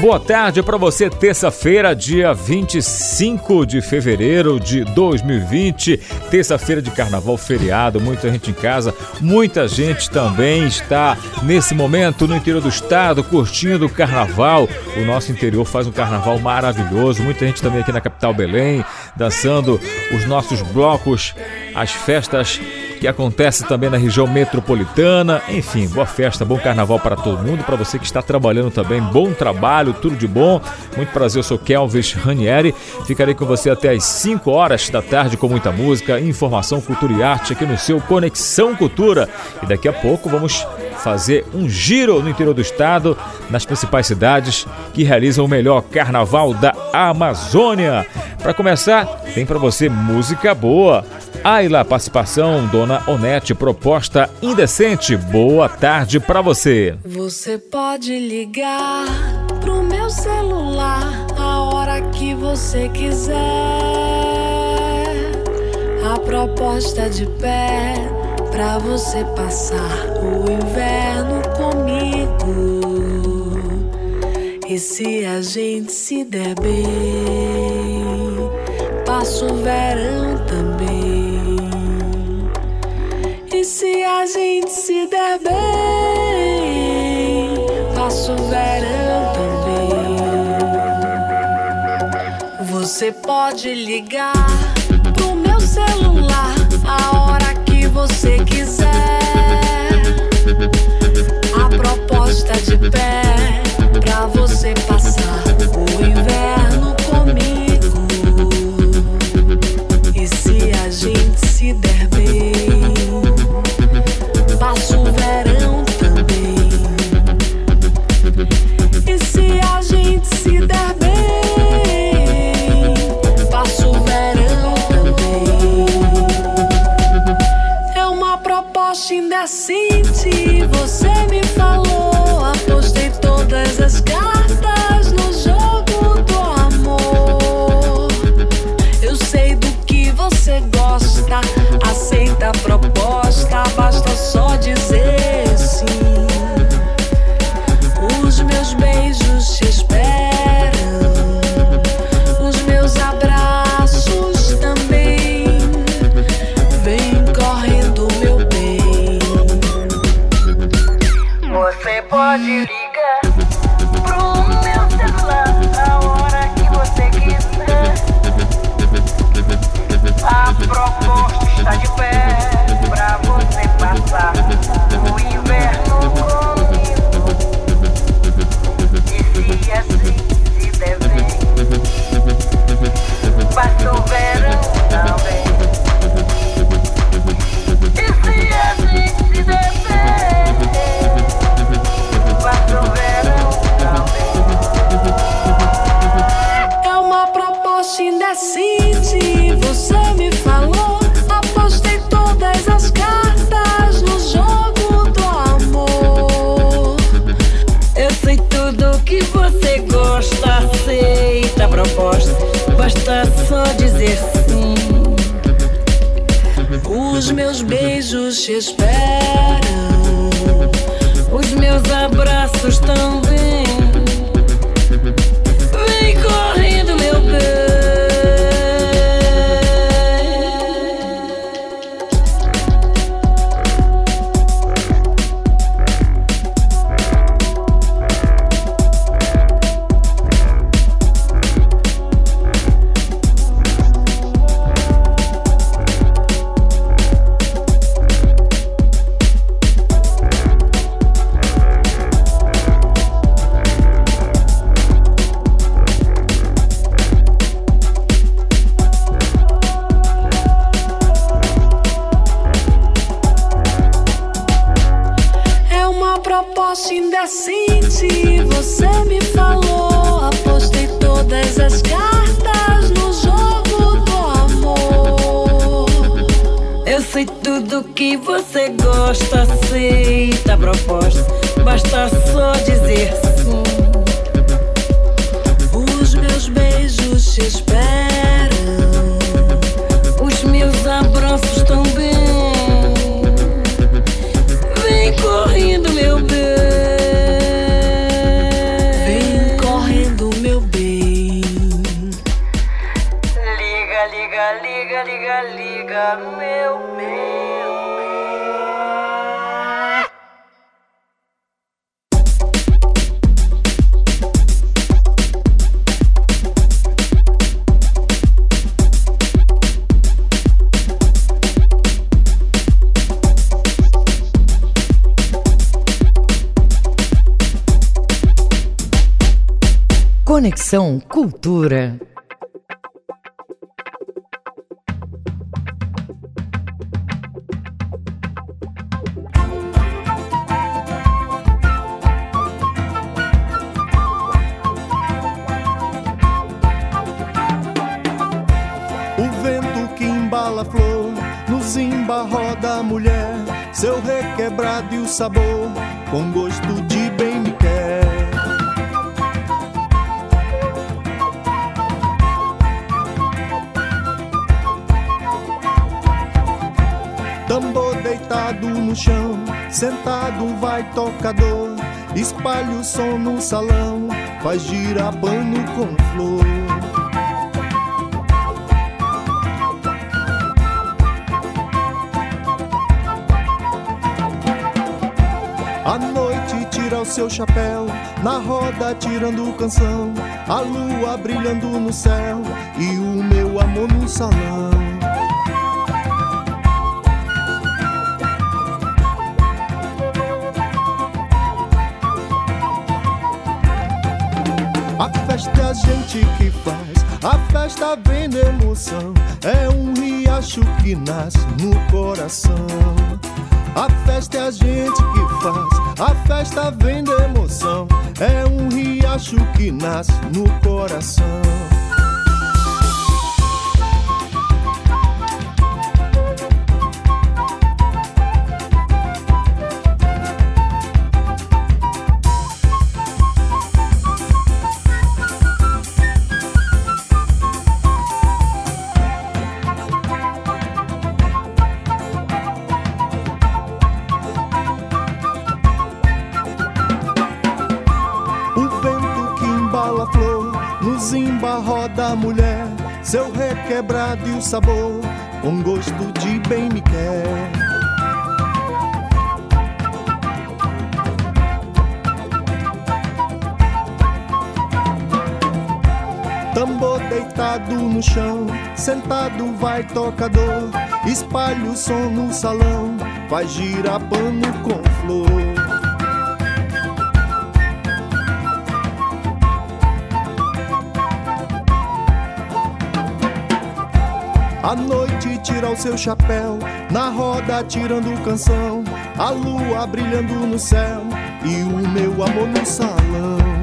Boa tarde para você, terça-feira, dia 25 de fevereiro de 2020, terça-feira de carnaval feriado, muita gente em casa, muita gente também está nesse momento no interior do estado curtindo o carnaval. O nosso interior faz um carnaval maravilhoso, muita gente também aqui na capital Belém, dançando os nossos blocos, as festas que acontece também na região metropolitana. Enfim, boa festa, bom carnaval para todo mundo. Para você que está trabalhando também, bom trabalho, tudo de bom. Muito prazer, eu sou Kelvis Ranieri. Ficarei com você até às 5 horas da tarde com muita música, informação, cultura e arte aqui no seu Conexão Cultura. E daqui a pouco vamos fazer um giro no interior do estado, nas principais cidades que realizam o melhor carnaval da Amazônia. Para começar, tem para você música boa. Aí lá, participação, Dona Onete, proposta indecente. Boa tarde para você. Você pode ligar pro meu celular a hora que você quiser. A proposta de pé pra você passar o inverno comigo. E se a gente se der bem, passo o verão também. E se a gente se der bem, passo o verão também. Você pode ligar pro meu celular a hora você quiser. A proposta de pé pra você passar o inverno comigo. E se a gente se der bem, indecente. Você me falou, apostei todas as cartas no jogo do amor. Eu sei do que você gosta, aceita a proposta, basta só dizer que você gosta, aceita a proposta, basta só dizer sim. Os meus beijos te esperam. Os meus abraços também. Som no salão, faz girar pano com flor. A noite tira o seu chapéu, na roda tirando canção, a lua brilhando no céu e o meu amor no salão. Festa vem da emoção, é um riacho que nasce no coração. A festa é a gente que faz, a festa vem da emoção. É um riacho que nasce no coração. Sabor, com gosto de bem me quer. Tambor deitado no chão, sentado vai tocador, espalha o som no salão, faz girar pano com A noite tira o seu chapéu, na roda tirando canção, a lua brilhando no céu e o meu amor no salão.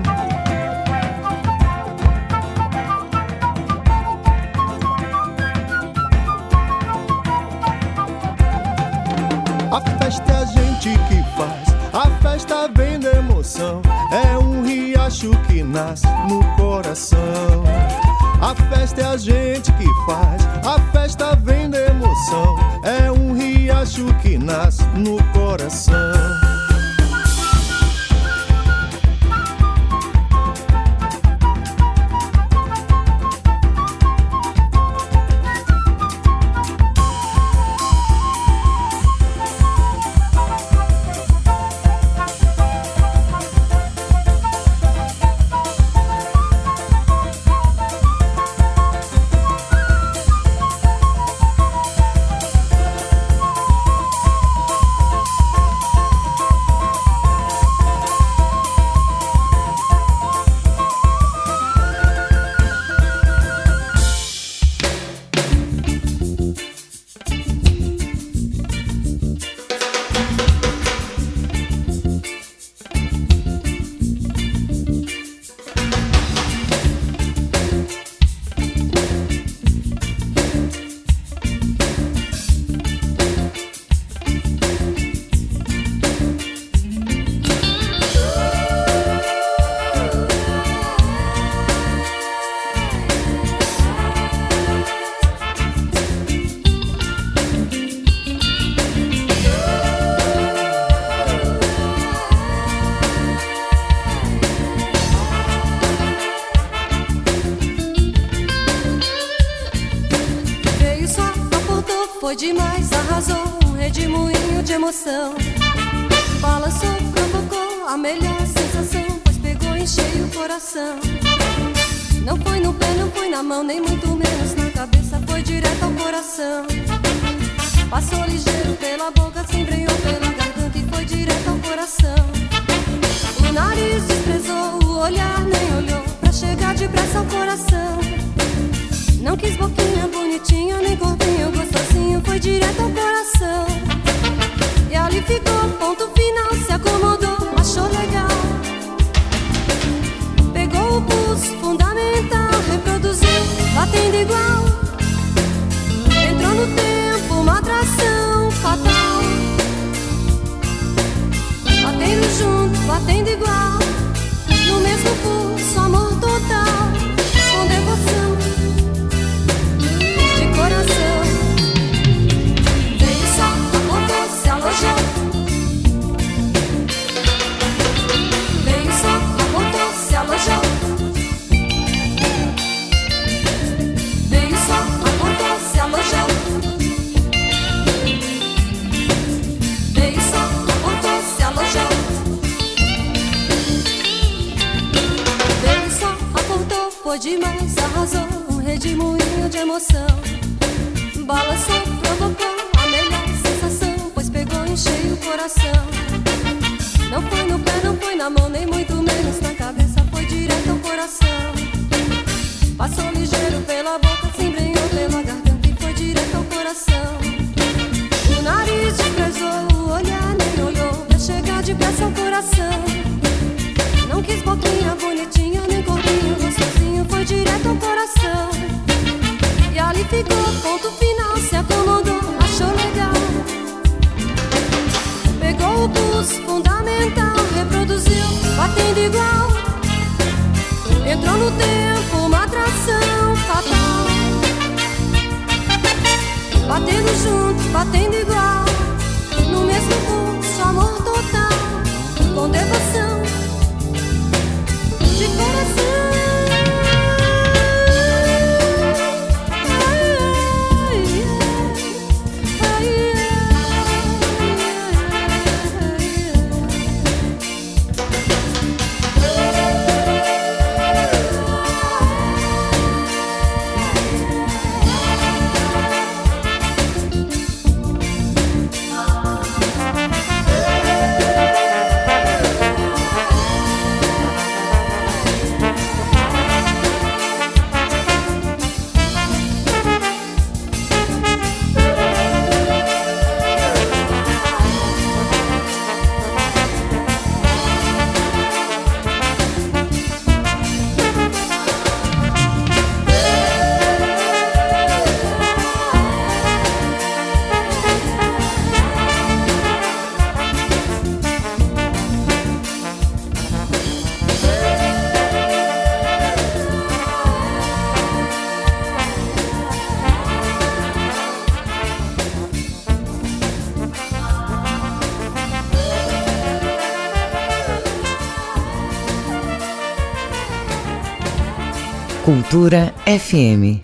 Cultura FM.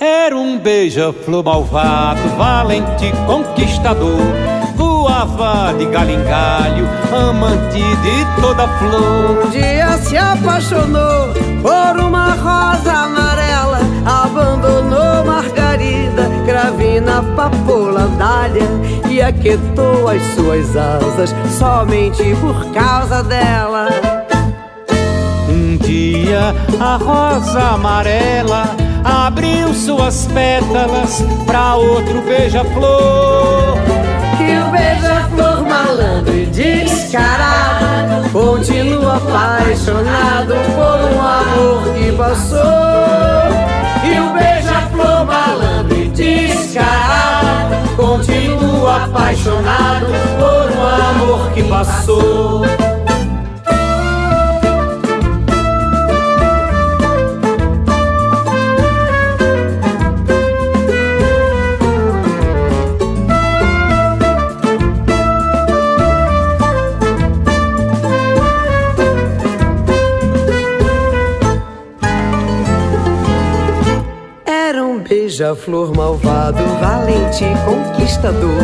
Era um beija-flor malvado, valente conquistador de galho em galho, amante de toda flor. Um dia se apaixonou por uma rosa amarela, abandonou Margarida, Gravina, Papoula, Dália e aquietou as suas asas somente por causa dela. Um dia a rosa amarela abriu suas pétalas para outro beija-flor beija-flor malandro e descarado Continua apaixonado por um amor que passou. E o beija-flor malandro e descarado Continua apaixonado por um amor que passou. Beija-flor malvado, valente conquistador.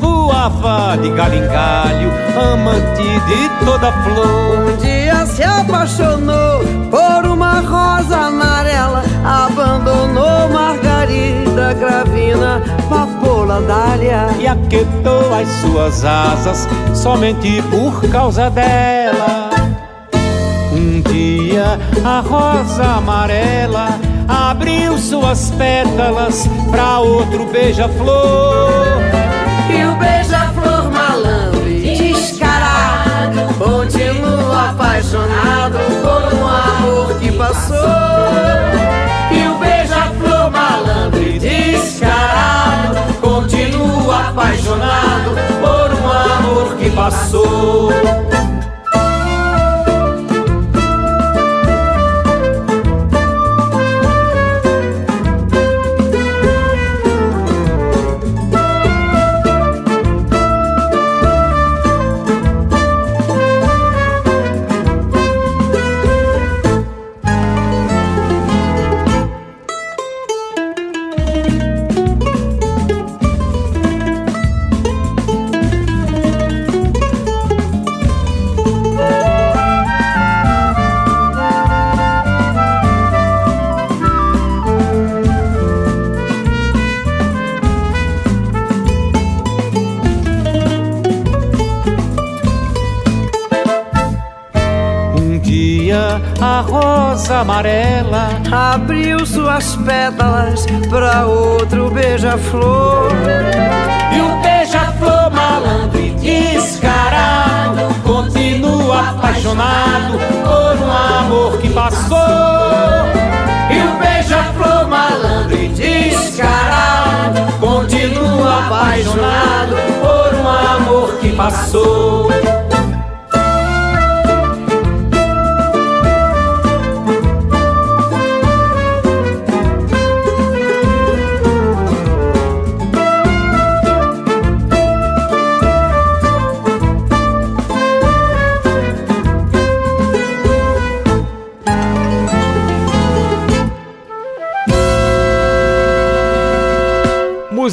Voava de galho em galho, amante de toda flor. Um dia se apaixonou por uma rosa amarela, abandonou Margarida, Gravina, Papola, Dália. E aquietou as suas asas somente por causa dela. Um dia a rosa amarela abriu suas pétalas pra outro beija-flor. E o beija-flor malandro e descarado continua apaixonado por um amor que passou. E o beija-flor malandro e descarado continua apaixonado por um amor que passou. Amarela. Abriu suas pétalas pra outro beija-flor. E o beija-flor malandro e descarado Continua apaixonado por um amor que passou. E o beija-flor malandro e descarado Continua apaixonado por um amor que passou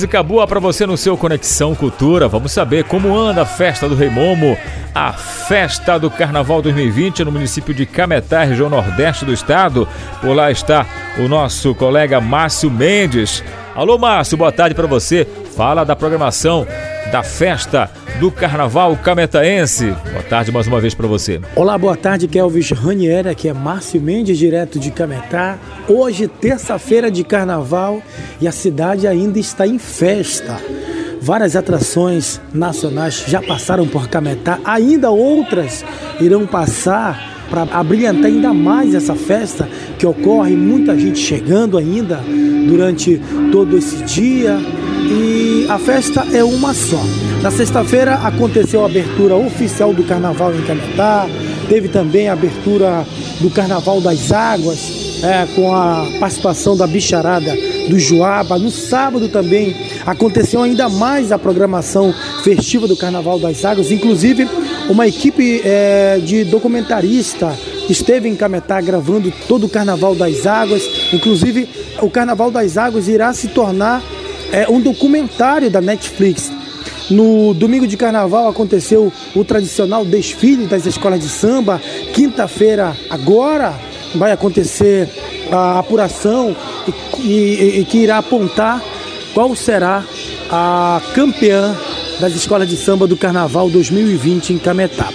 Música boa para você no seu Conexão Cultura. Vamos saber como anda a festa do Rei Momo, a festa do Carnaval 2020 no município de Cametá, região nordeste do estado. Por lá está o nosso colega Márcio Mendes. Alô Márcio, boa tarde para você. Fala da programação da festa do Carnaval Cametaense. Boa tarde mais uma vez para você. Olá, boa tarde, Kelvis Ranieri, aqui é Márcio Mendes, direto de Cametá. Hoje, terça-feira de carnaval e a cidade ainda está em festa. Várias atrações nacionais já passaram por Cametá, ainda outras irão passar para abrilhantar ainda mais essa festa que ocorre, muita gente chegando ainda durante todo esse dia. E a festa é uma só. Na sexta-feira aconteceu a abertura oficial do carnaval em Cametá, teve também a abertura do Carnaval das Águas, é, com a participação da bicharada do Joaba. No sábado também aconteceu ainda mais a programação festiva do Carnaval das Águas, inclusive uma equipe é, de documentarista esteve em Cametá gravando todo o Carnaval das Águas. Inclusive, o Carnaval das Águas irá se tornar é, um documentário da Netflix. No domingo de carnaval aconteceu o tradicional desfile das escolas de samba. Quinta-feira, agora, vai acontecer a apuração e, e- e que irá apontar qual será a campeã das escolas de samba do Carnaval 2020 em Cametá.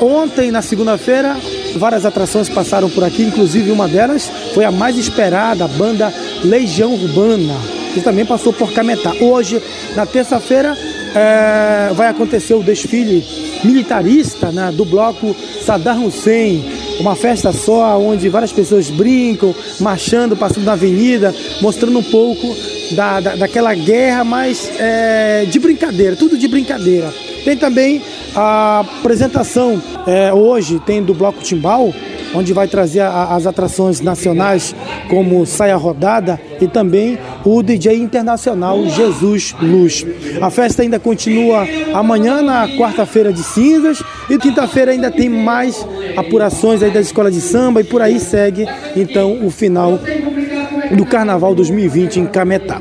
Ontem, na segunda-feira, várias atrações passaram por aqui, inclusive uma delas foi a mais esperada, a banda Legião Urbana, que também passou por Cametá. Hoje, na terça-feira, é, vai acontecer o desfile militarista né, do bloco Saddam Hussein, uma festa só onde várias pessoas brincam, marchando, passando na avenida, mostrando um pouco da, da- daquela guerra, mas é, de brincadeira, tudo de brincadeira. Tem também a apresentação é, hoje, tem do Bloco Timbal, onde vai trazer a- as atrações nacionais como Saia Rodada e também o DJ internacional Jesus Luz. A festa ainda continua amanhã, na quarta-feira de cinzas, e quinta-feira ainda tem mais apurações aí da escola de samba e por aí segue então o final do Carnaval 2020 em Cametá.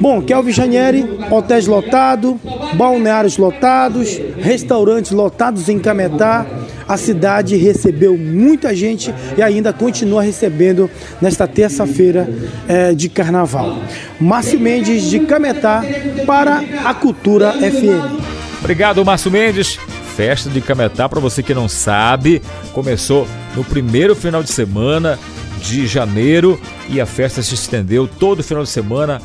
Bom, Kelvin Janieri, Hotéis lotados, balneários lotados, restaurantes lotados em Cametá. A cidade recebeu muita gente e ainda continua recebendo nesta terça-feira eh, de carnaval. Márcio Mendes de Cametá para a Cultura FM. Obrigado, Márcio Mendes. Festa de Cametá, para você que não sabe, começou no primeiro final de semana de janeiro e a festa se estendeu todo final de semana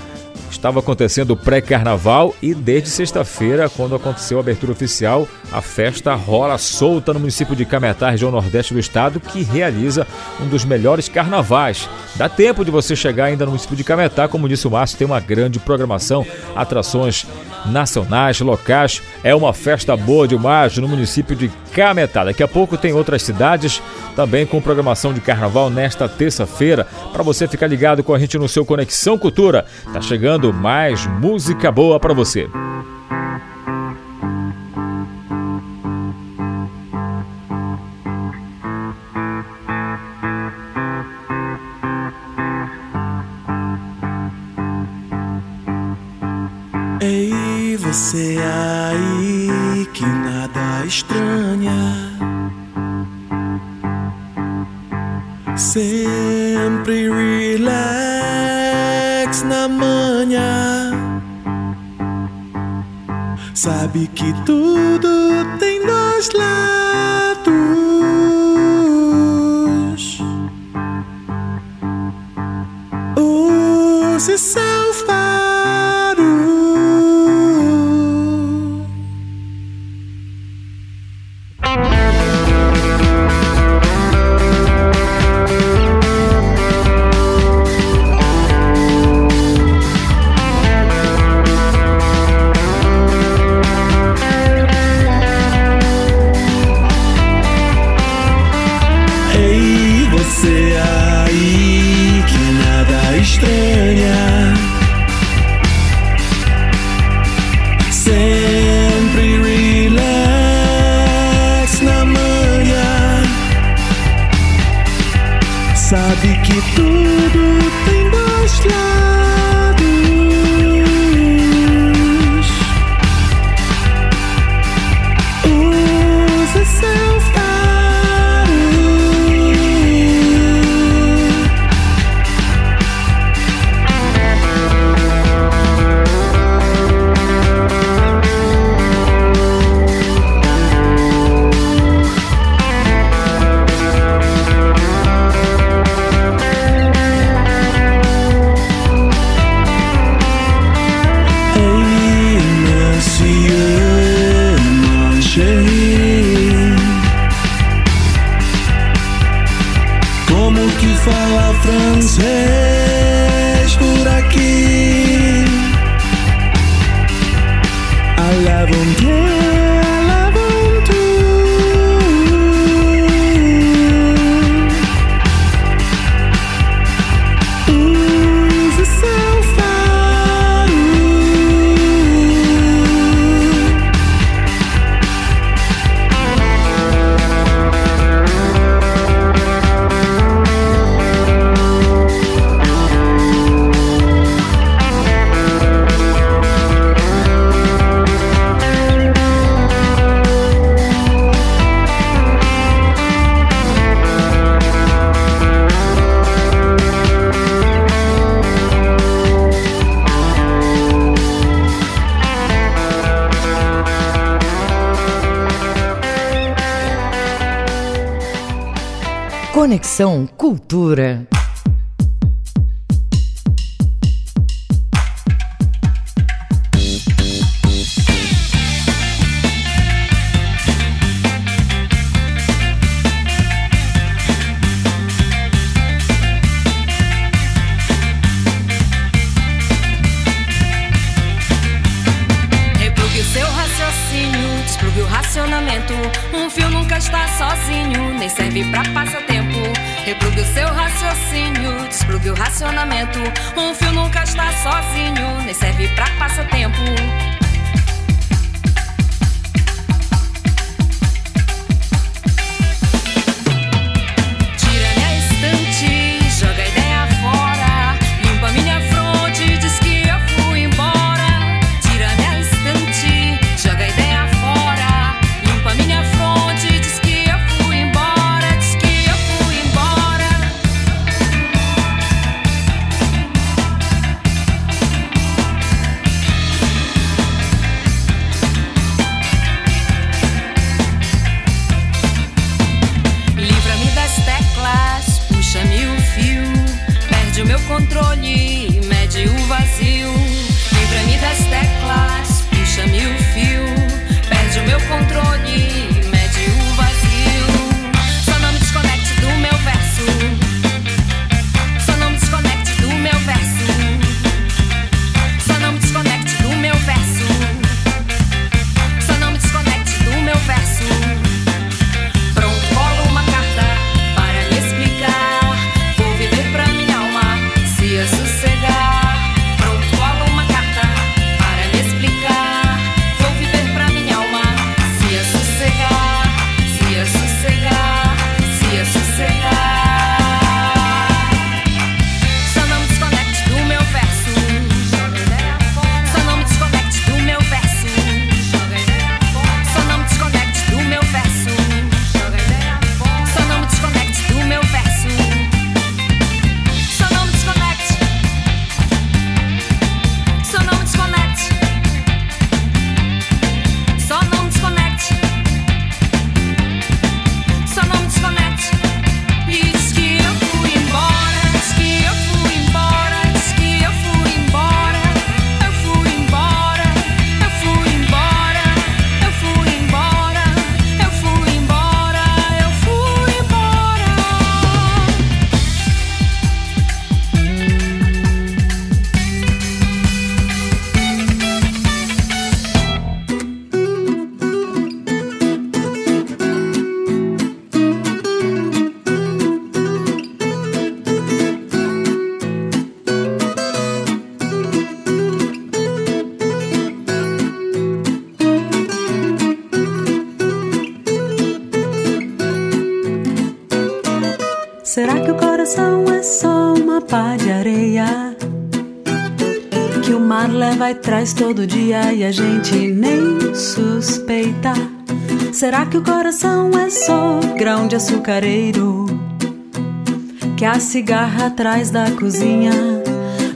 Estava acontecendo o pré-carnaval e desde sexta-feira, quando aconteceu a abertura oficial, a festa rola solta no município de Cametá, região nordeste do estado, que realiza um dos melhores carnavais. Dá tempo de você chegar ainda no município de Cametá, como disse o Márcio, tem uma grande programação, atrações nacionais, locais. É uma festa boa demais no município de Cametá. Daqui a pouco tem outras cidades também com programação de carnaval nesta terça-feira, para você ficar ligado com a gente no seu Conexão Cultura. Tá chegando mais música boa para você. Ei, você aí que nada estranha. Sempre Sabe que tudo tem dois lados. Todo dia e a gente nem suspeita. Será que o coração é só grão de açucareiro? Que a cigarra atrás da cozinha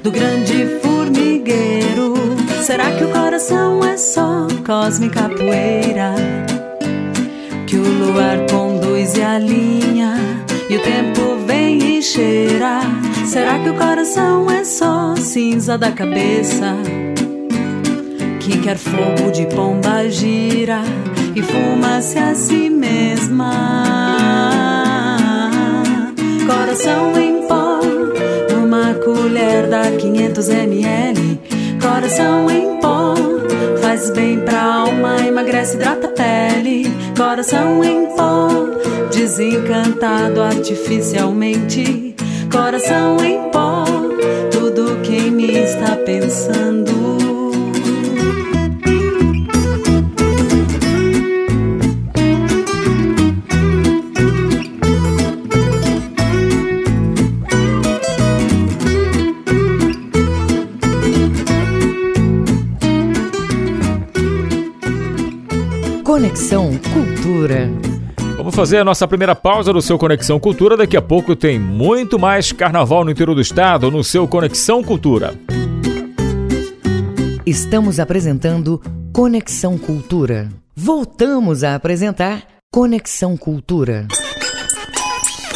do grande formigueiro? Será que o coração é só cósmica poeira? Que o luar conduz e alinha e o tempo vem e cheira? Será que o coração é só cinza da cabeça? Que quer fogo de pomba gira e fuma-se a si mesma. Coração em pó, uma colher dá 500 ml. Coração em pó, faz bem pra alma, emagrece, hidrata a pele. Coração em pó, desencantado artificialmente. Coração em pó, tudo quem me está pensando. Fazer a nossa primeira pausa do seu Conexão Cultura. Daqui a pouco tem muito mais carnaval no interior do estado no seu Conexão Cultura. Estamos apresentando Conexão Cultura. Voltamos a apresentar Conexão Cultura.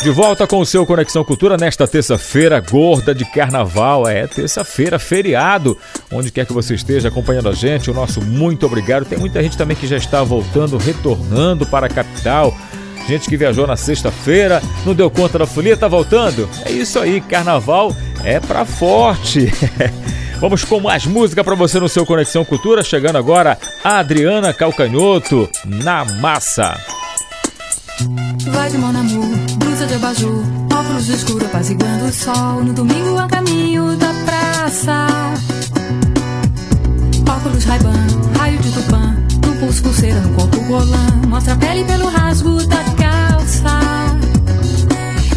De volta com o seu Conexão Cultura nesta terça-feira gorda de carnaval. É terça-feira, feriado. Onde quer que você esteja acompanhando a gente, o nosso muito obrigado. Tem muita gente também que já está voltando, retornando para a capital. Gente que viajou na sexta-feira, não deu conta da folia, tá voltando? É isso aí, carnaval é pra forte. Vamos com mais música para você no seu Conexão Cultura. Chegando agora, a Adriana Calcanhoto, na massa. Vai de mon amour, blusa de abajur, óculos escuro apaziguando o sol. No domingo a caminho da praça. Óculos Ray-Ban, raio de tupã, pulso pulseira, no corpo rolã. Mostra a pele pelo rasgo da calça.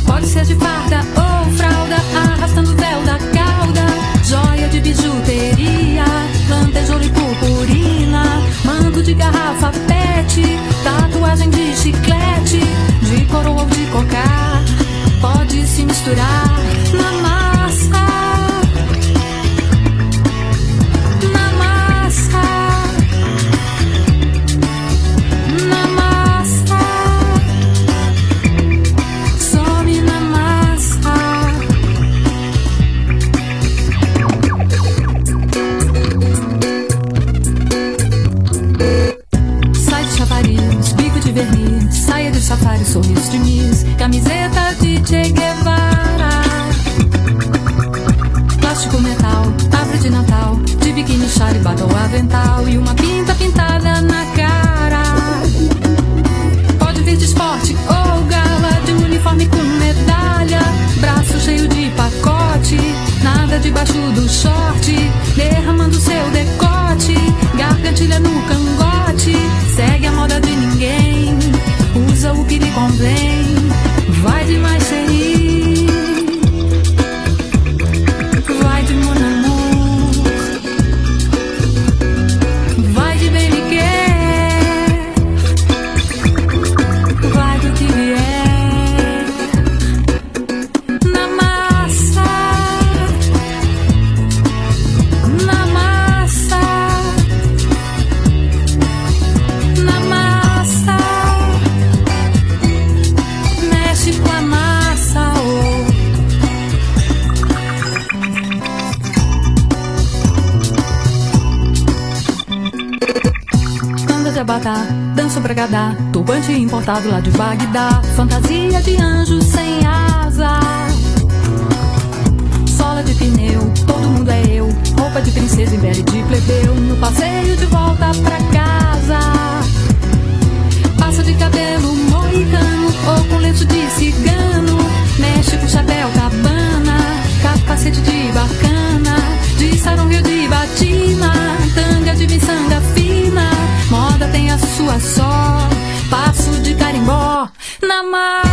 Pode ser de farda ou fralda, arrastando o véu da cauda. Joia de bijuteria, lantejoula e purpurina. Manto de garrafa pet, tatuagem de chiclete. De coroa ou de cocar, pode se misturar na. Avental e uma pinta pintada na cara. Pode vir de esporte ou gala, de uniforme com medalha, braço cheio de pacote, nada debaixo do short, derramando seu decote, gargantilha no cangote, segue a moda de ninguém, usa o que lhe convém, Importado lá de Bagdá. Fantasia de anjo sem asa. Sola de pneu, todo mundo é eu. Roupa de princesa em pele de plebeu. No passeio de volta pra casa. Passa de cabelo moicano Ou com lenço de cigano. Mexe com chapéu cabana Capacete de bacana. De rio de batina Tanga de miçanga fina. Moda tem a sua só Passo de carimbó Na massa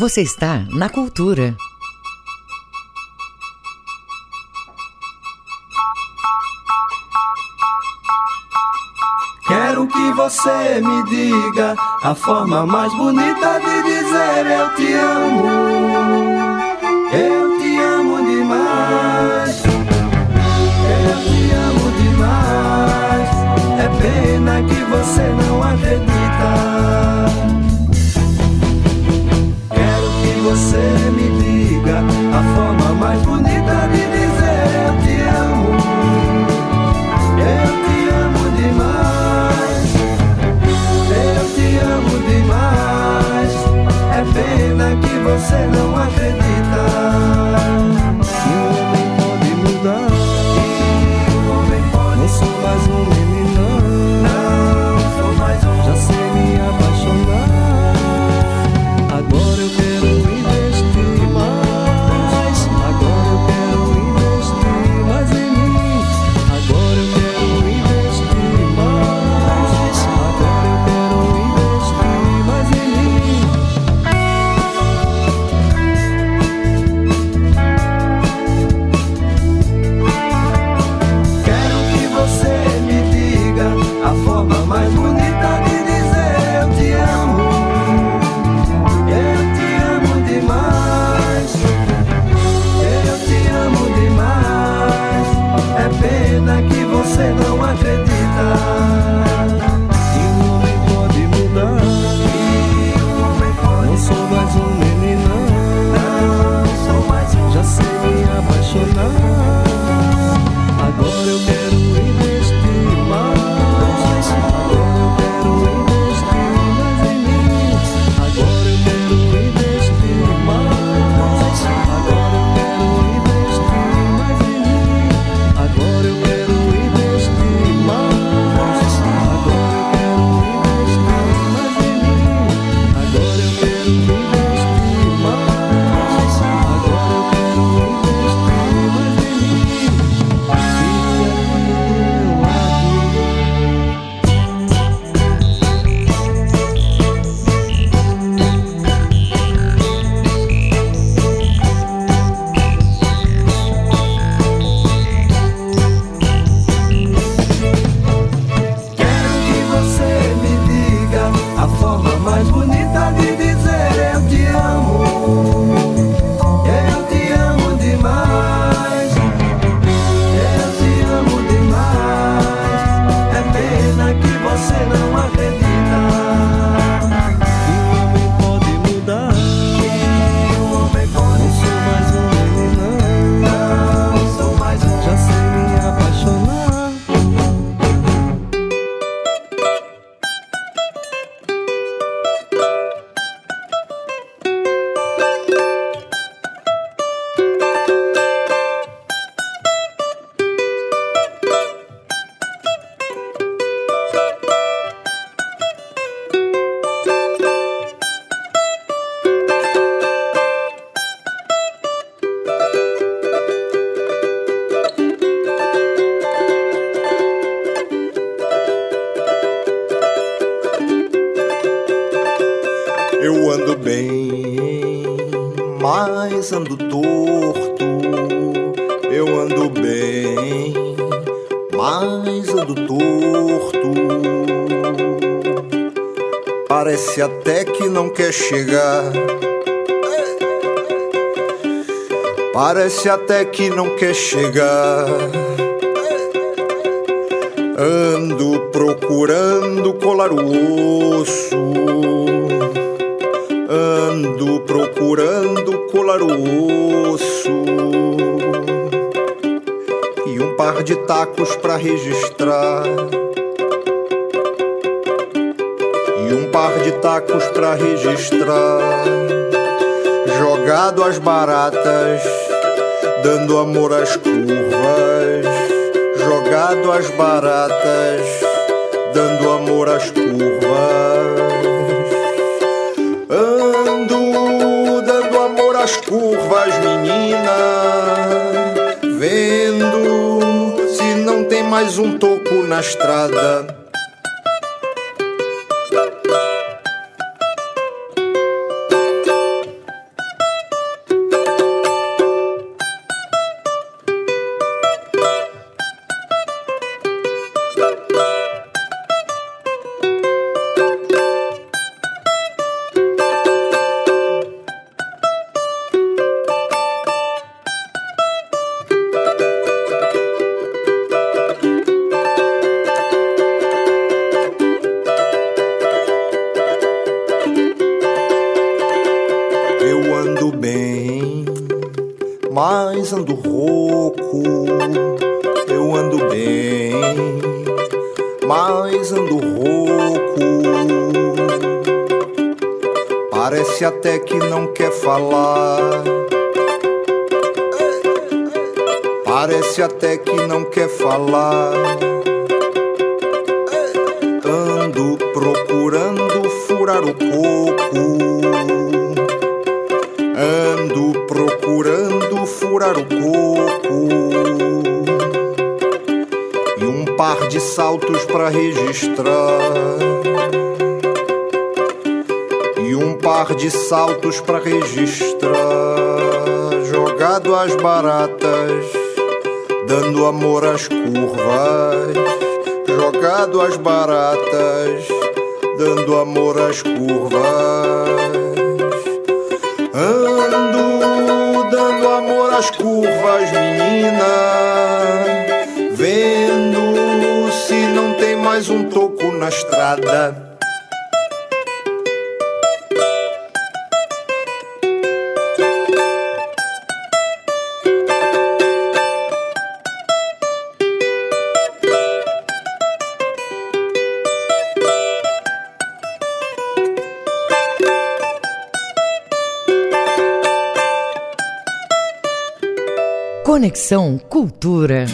Você está na cultura. Quero que você me diga a forma mais bonita de dizer eu te amo. Eu te amo demais. Eu te amo demais. É pena que você não acredita. Você me diga a forma mais bonita de dizer eu te amo. Eu te amo demais. Eu te amo demais. É pena que você não mas ando torto. Eu ando bem, mas ando torto. Parece até que não quer chegar. Parece até que não quer chegar. Ando procurando colar o osso. O osso. E um par de tacos pra registrar. E um par de tacos pra registrar. Jogado às baratas, dando amor às curvas jogado às baratas, dando amor às curvas. Curvas, menina, vendo se não tem mais um toco na estrada. Saltos pra registrar. Jogado às baratas, dando amor às curvas. Jogado às baratas, dando amor às curvas. Ando dando amor às curvas, menina. Vendo se não tem mais um toco na estrada. Conexão Cultura.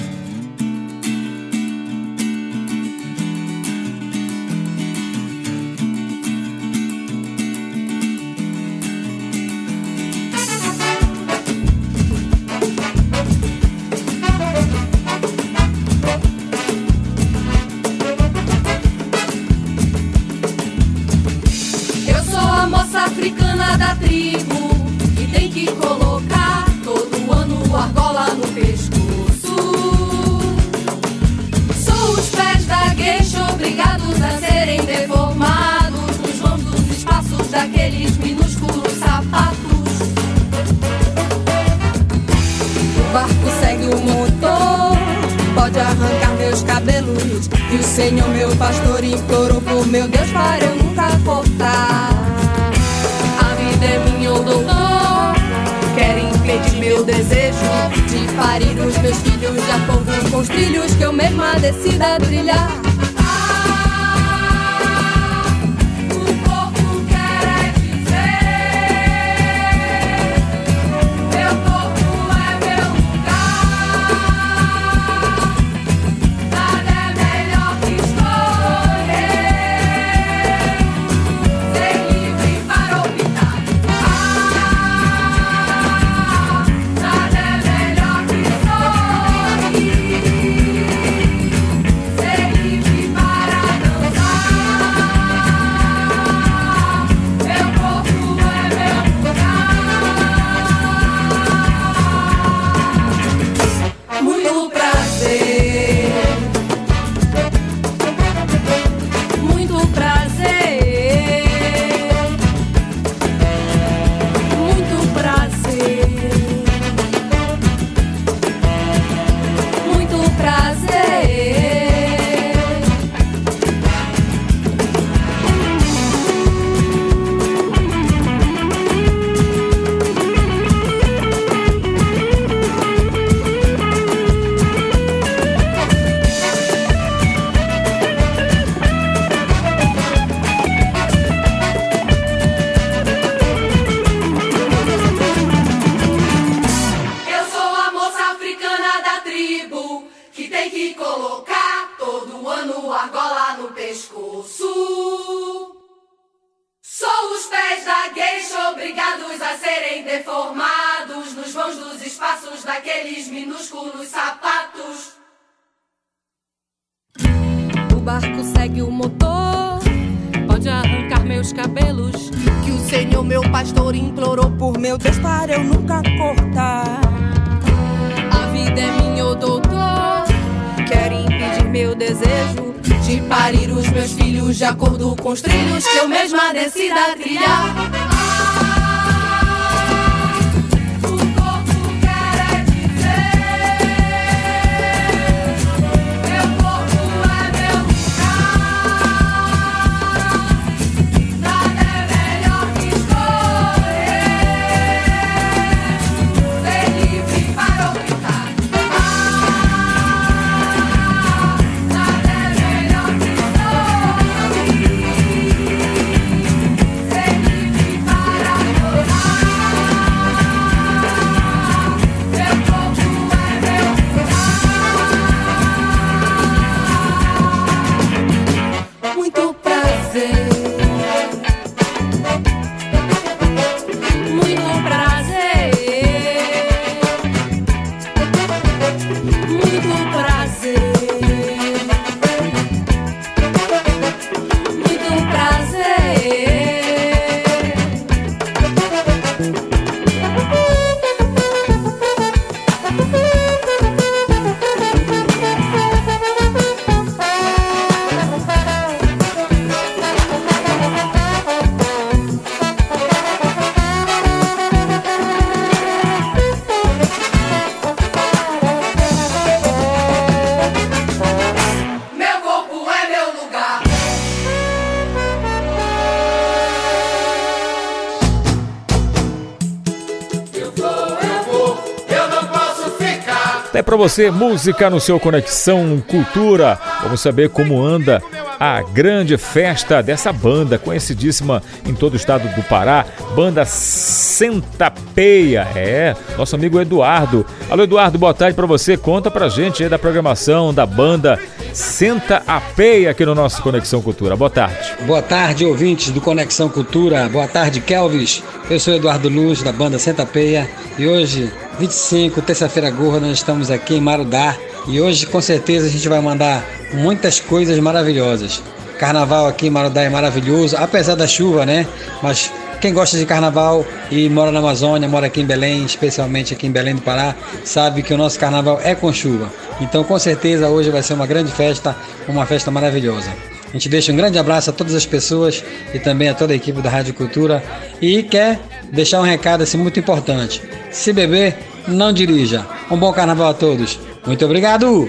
Decida para você, música no seu Conexão Cultura. Vamos saber como anda a grande festa dessa banda, conhecidíssima em todo o estado do Pará, banda Sentapeia. É, nosso amigo Eduardo. Alô, Eduardo, boa tarde para você. Conta pra gente aí da programação da banda Senta a Peia aqui no nosso Conexão Cultura. Boa tarde. Boa tarde, ouvintes do Conexão Cultura. Boa tarde, Kelvis. Eu sou Eduardo Luz, da banda Senta Peia. E hoje, 25, terça-feira gorda, nós estamos aqui em Marudá. E hoje, com certeza, a gente vai mandar muitas coisas maravilhosas. Carnaval aqui em Marudá é maravilhoso, apesar da chuva, né? Mas quem gosta de carnaval e mora na Amazônia, mora aqui em Belém, especialmente aqui em Belém do Pará, sabe que o nosso carnaval é com chuva. Então, com certeza, hoje vai ser uma grande festa, uma festa maravilhosa. Gente deixa um grande abraço a todas as pessoas e também a toda a equipe da Rádio Cultura e quer deixar um recado assim muito importante. Se beber, não dirija. Um bom carnaval a todos. Muito obrigado.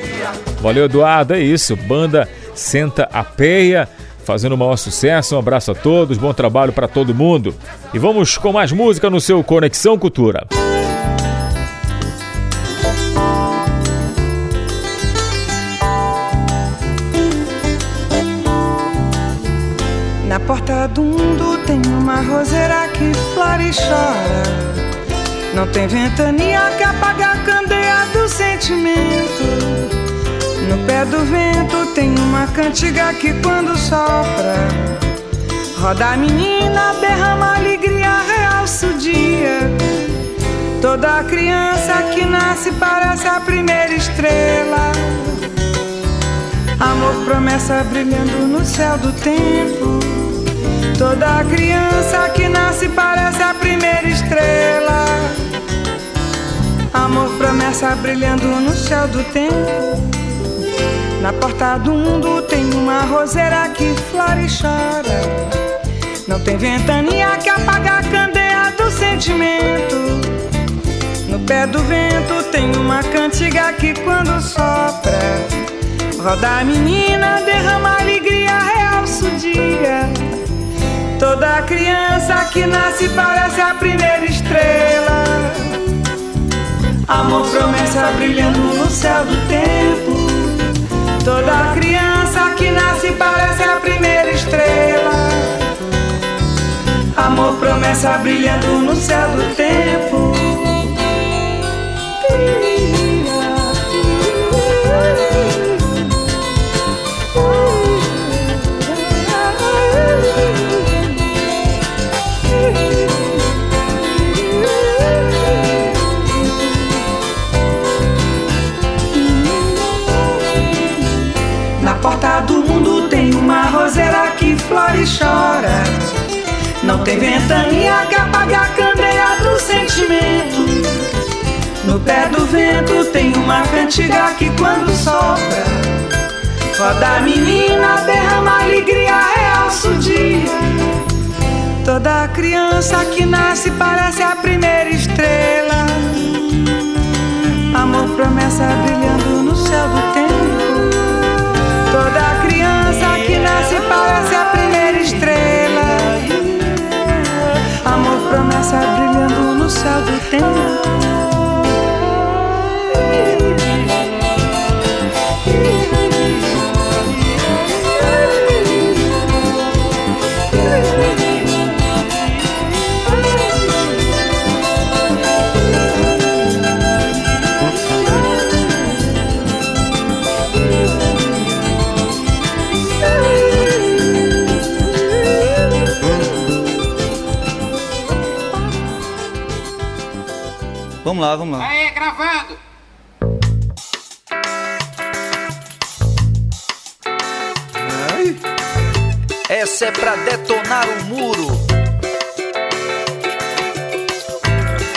Valeu, Eduardo. É isso. Banda Senta a Peia, fazendo o maior sucesso. Um abraço a todos, bom trabalho para todo mundo. E vamos com mais música no seu Conexão Cultura. Na porta do mundo tem uma roseira que flore e chora. Não tem ventania que apague a candeia do sentimento. No pé do vento tem uma cantiga que quando sopra, roda a menina, derrama alegria, realça o dia. Toda criança que nasce parece a primeira estrela. Amor, promessa brilhando no céu do tempo. Toda criança que nasce parece a primeira estrela. Amor, promessa brilhando no céu do tempo. Na porta do mundo tem uma roseira que flore e chora. Não tem ventania que apaga a candeia do sentimento. No pé do vento tem uma cantiga que quando sopra, roda a menina, derrama alegria, realça o dia. Toda criança que nasce parece a primeira estrela. Amor, promessa brilhando no céu do tempo. Toda criança que nasce parece a primeira estrela. Amor, promessa brilhando no céu do tempo. Chora. Não tem ventania que apague a candeia do sentimento. No pé do vento tem uma cantiga que quando sopra, roda a menina, derrama alegria, realça o dia. Toda criança que nasce parece a primeira estrela. Amor, promessa brilhando no céu do tempo. Nasce parece a primeira estrela. Amor, promessa brilhando no céu do tempo. Vamos lá, vamos lá. Aê, gravando! Ai. Essa é pra detonar o muro.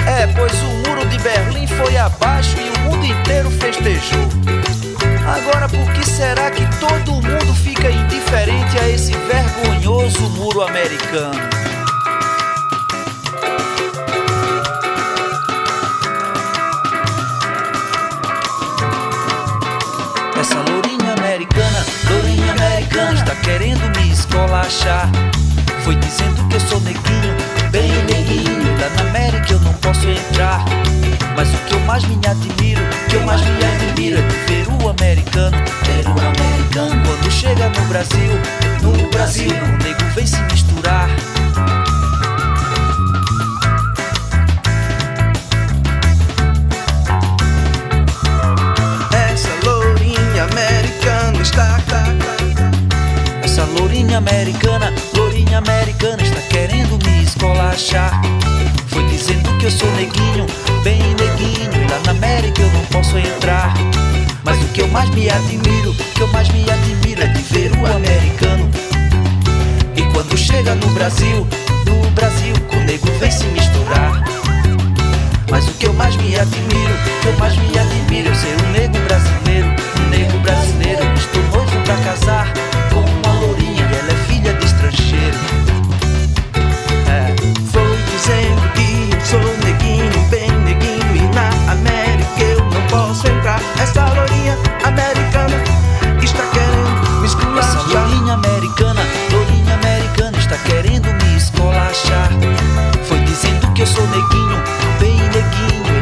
É, pois o muro de Berlim foi abaixo e o mundo inteiro festejou. Agora, por que será que todo mundo fica indiferente a esse vergonhoso muro americano? Está querendo me escolachar. Foi dizendo que eu sou neguinho, bem neguinho. Lá na América eu não posso entrar. Mas o que eu mais me admiro, o que eu mais me admiro é de ver o americano, o americano. Quando chega no Brasil, no Brasil, o nego vem se misturar. Americana, lourinha americana está querendo me escolachar. Foi dizendo que eu sou neguinho, bem neguinho, e lá na América eu não posso entrar. Mas o que eu mais me admiro, o que eu mais me admiro é de ver o americano. E quando chega no Brasil, no Brasil, o nego vem se misturar. Mas o que eu mais me admiro, o que eu mais me admiro é ser um negro brasileiro, um negro brasileiro. Estou noivo pra casar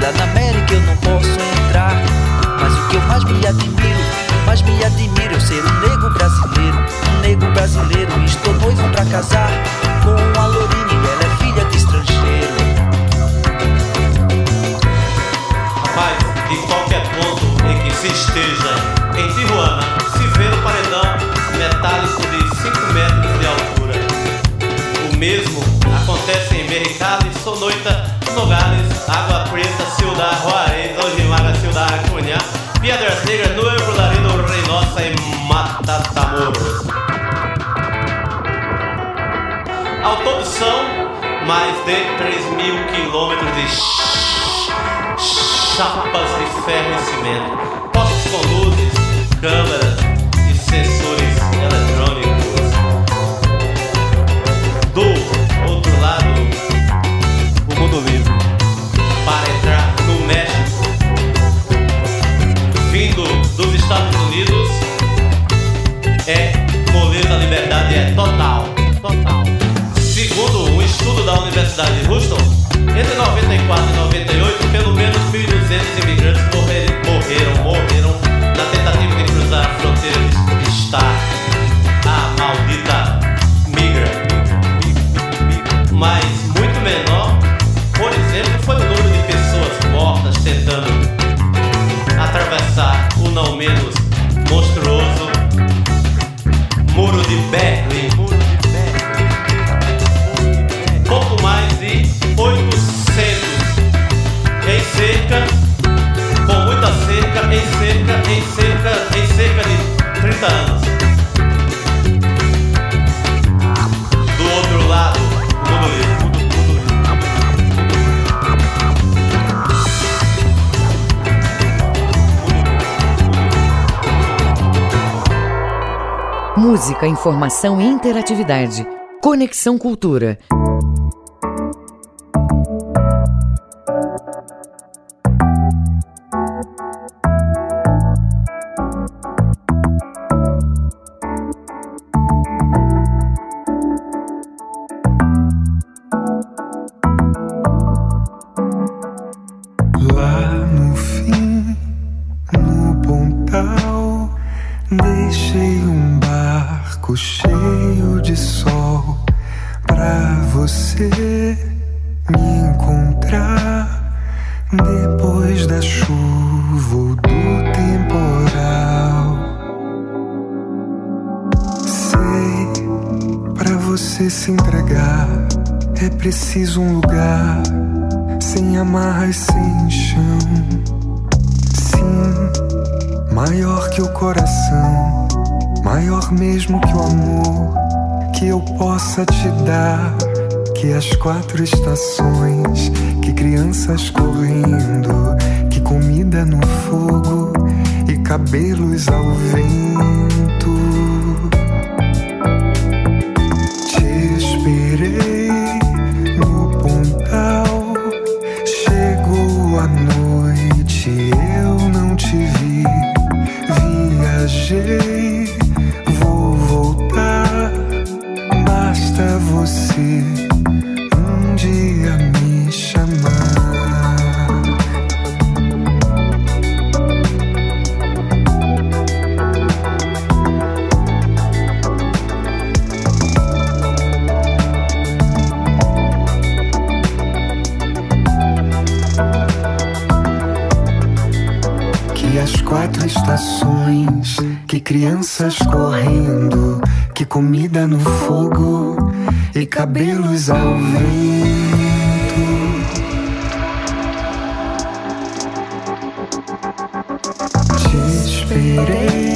e na América eu não posso entrar. Mas o que eu mais me admiro, mais me admiro é ser um negro brasileiro, um negro brasileiro. E Estou noivo pra casar com uma lourinha e ela é filha de estrangeiro. Rapaz, em qualquer ponto em que se esteja em Tijuana, se vê no paredão metálico de 5 metros de altura. O mesmo acontece em Mexicali, Sonoita, Nogales, Água Preta, Ciudad Juárez, Ojimaga, Ciudad Acuña, Piedras Negras, Nuevo Laredo, Reynosa e Matamoros. Ao todo são mais de 3 mil quilômetros de ch- chapas de ferro e cimento, postes com luzes, câmeras da Universidade de Houston, entre 94 e 98, pelo menos 1.200 imigrantes morreram, morreram, morreram na tentativa de cruzar a fronteira que está a maldita migra. Mas muito menor, por exemplo, foi o número de pessoas mortas tentando atravessar o não menos monstruoso Muro de Berlim. Música, informação e interatividade. Conexão Cultura. Esperei no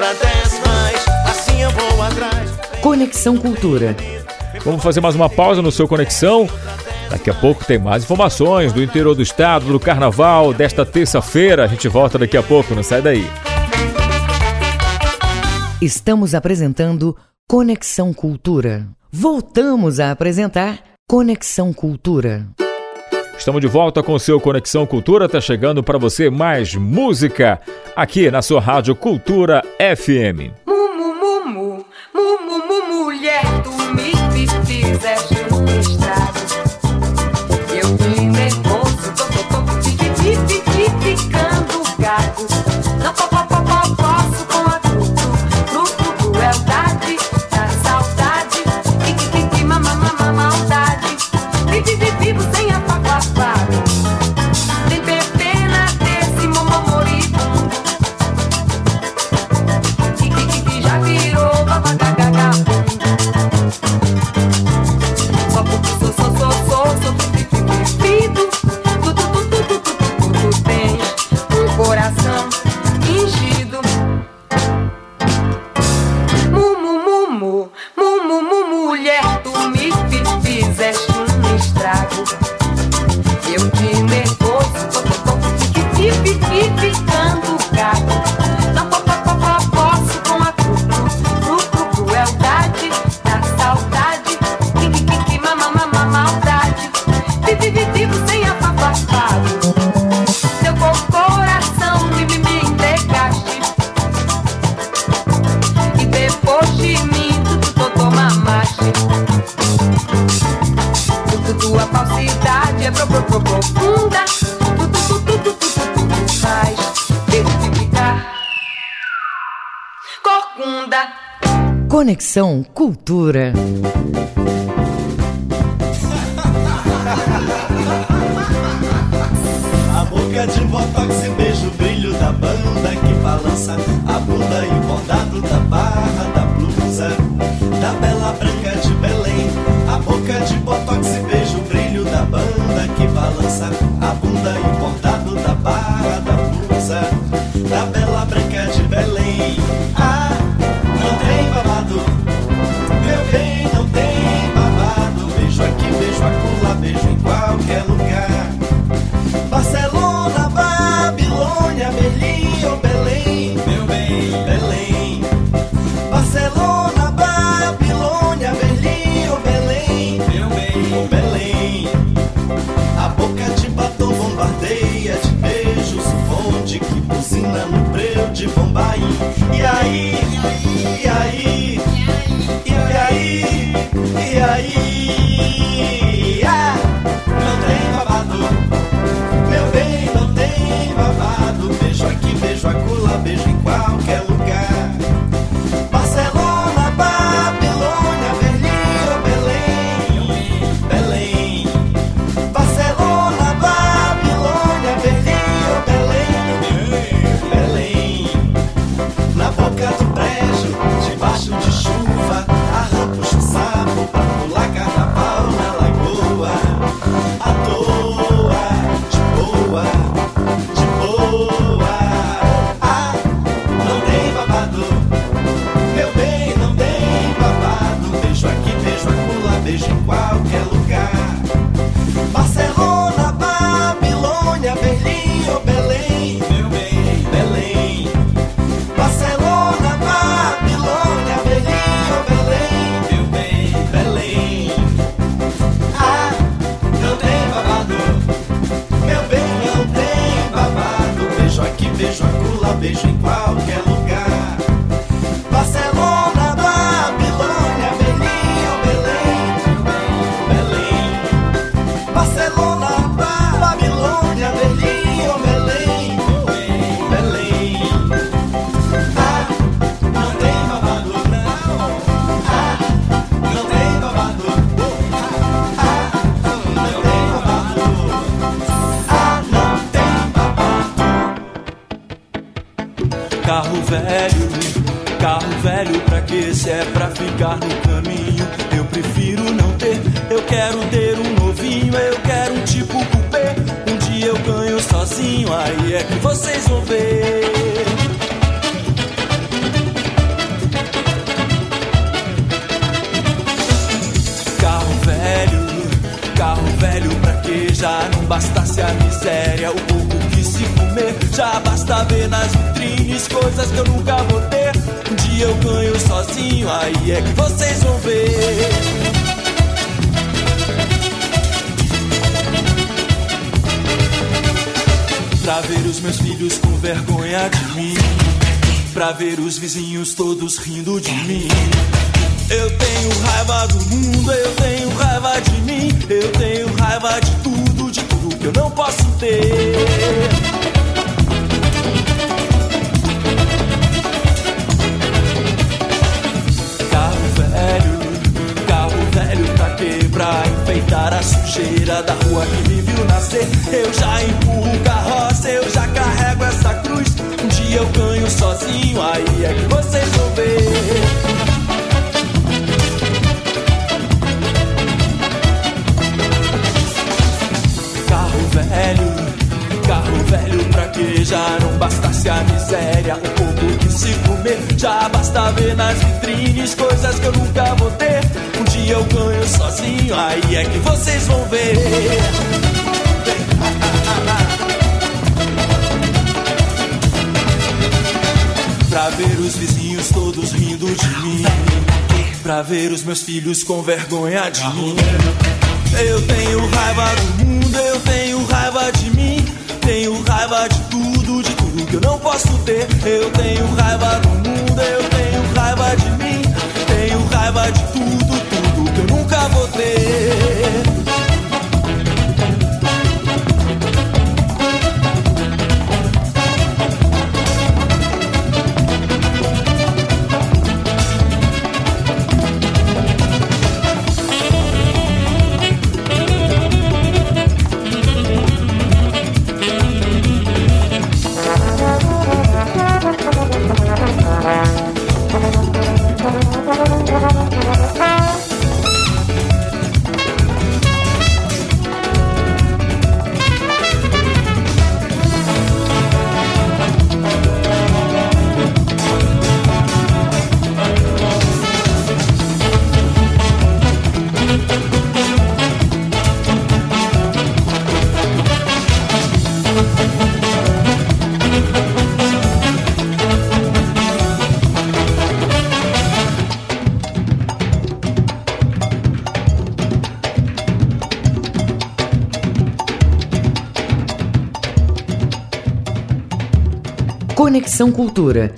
mais, assim eu vou atrás. Conexão Cultura. Vamos fazer mais uma pausa no seu Conexão. Daqui a pouco tem mais informações do interior do estado, do carnaval, desta terça-feira. A gente volta daqui a pouco, não sai daí. Estamos apresentando Conexão Cultura. Voltamos a apresentar Conexão Cultura. Estamos de volta com o seu Conexão Cultura, está chegando para você mais música aqui na sua Rádio Cultura FM. Conexão Cultura. A boca de botox e beijo, brilho da banda que balança. com vergonha de mim. Eu tenho raiva do mundo, eu tenho raiva de mim. Tenho raiva de tudo, de tudo que eu não posso ter. Eu tenho raiva do Conexão Cultura.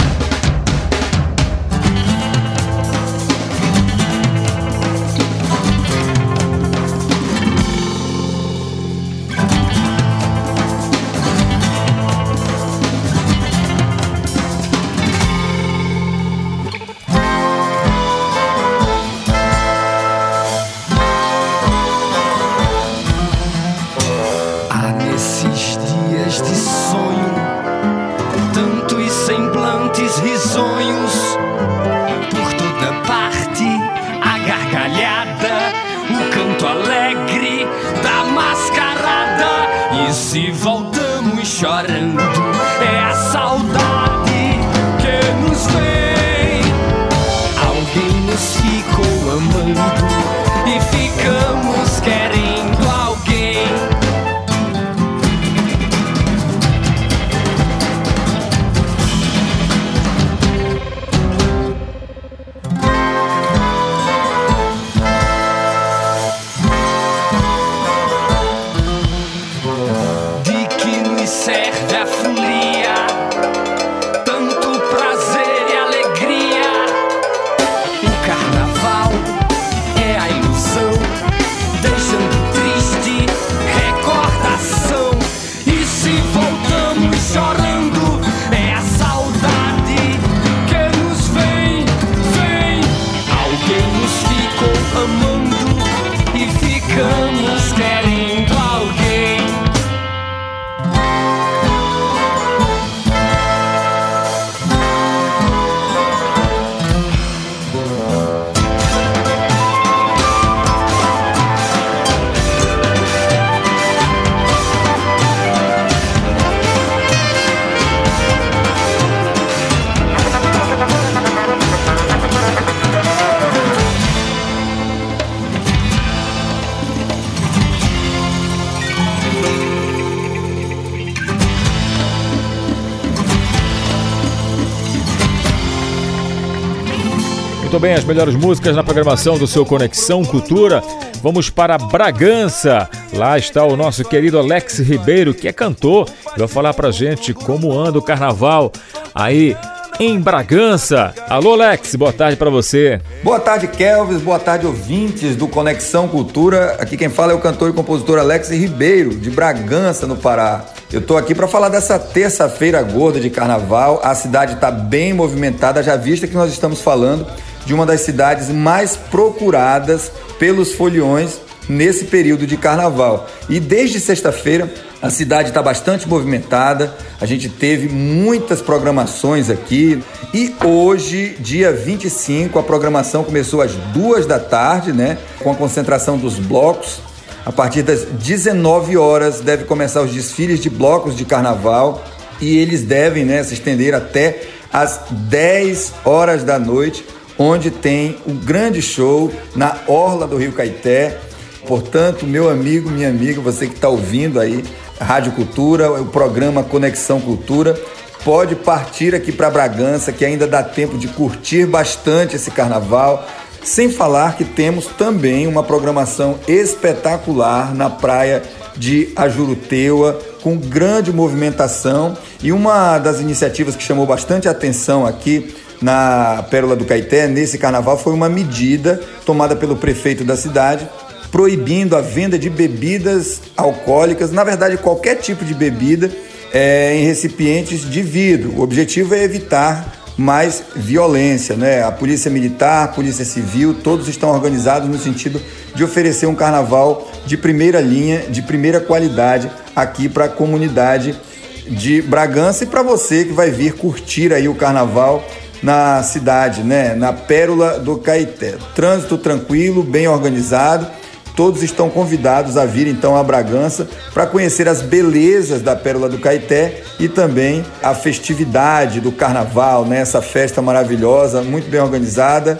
Bem, as melhores músicas na programação do seu Conexão Cultura. Vamos para Bragança. Lá está o nosso querido Alex Ribeiro, que é cantor, e vai falar pra gente como anda o carnaval aí em Bragança. Alô, Alex, boa tarde para você. Boa tarde, Kelvis. Boa tarde, ouvintes do Conexão Cultura. Aqui quem fala é o cantor e compositor Alex Ribeiro, de Bragança, no Pará. Eu tô aqui para falar dessa terça-feira gorda de carnaval. A cidade está bem movimentada, já vista que nós estamos falando de uma das cidades mais procuradas pelos foliões nesse período de carnaval. E desde sexta-feira a cidade está bastante movimentada, a gente teve muitas programações aqui e hoje, dia 25, a programação começou às duas da tarde, né? Com a concentração dos blocos. A partir das 19 horas deve começar os desfiles de blocos de carnaval e eles devem né, se estender até às 10 horas da noite, onde tem um grande show na Orla do Rio Caeté. Portanto, meu amigo, minha amiga, você que está ouvindo aí, Rádio Cultura, o programa Conexão Cultura, pode partir aqui para Bragança, que ainda dá tempo de curtir bastante esse carnaval. Sem falar que temos também uma programação espetacular na praia de Ajuruteua, com grande movimentação. E uma das iniciativas que chamou bastante atenção aqui na Pérola do Caeté, nesse carnaval, foi uma medida tomada pelo prefeito da cidade, proibindo a venda de bebidas alcoólicas, na verdade, qualquer tipo de bebida é, em recipientes de vidro. O objetivo é evitar mais violência, né? A polícia militar, a polícia civil, todos estão organizados no sentido de oferecer um carnaval de primeira linha, de primeira qualidade aqui para a comunidade de Bragança e para você que vai vir curtir aí o carnaval na cidade, né? Na Pérola do Caeté. Trânsito tranquilo, bem organizado Todos estão convidados a vir então a Bragança para conhecer as belezas da Pérola do Caeté e também a festividade do carnaval, né? essa festa maravilhosa, muito bem organizada.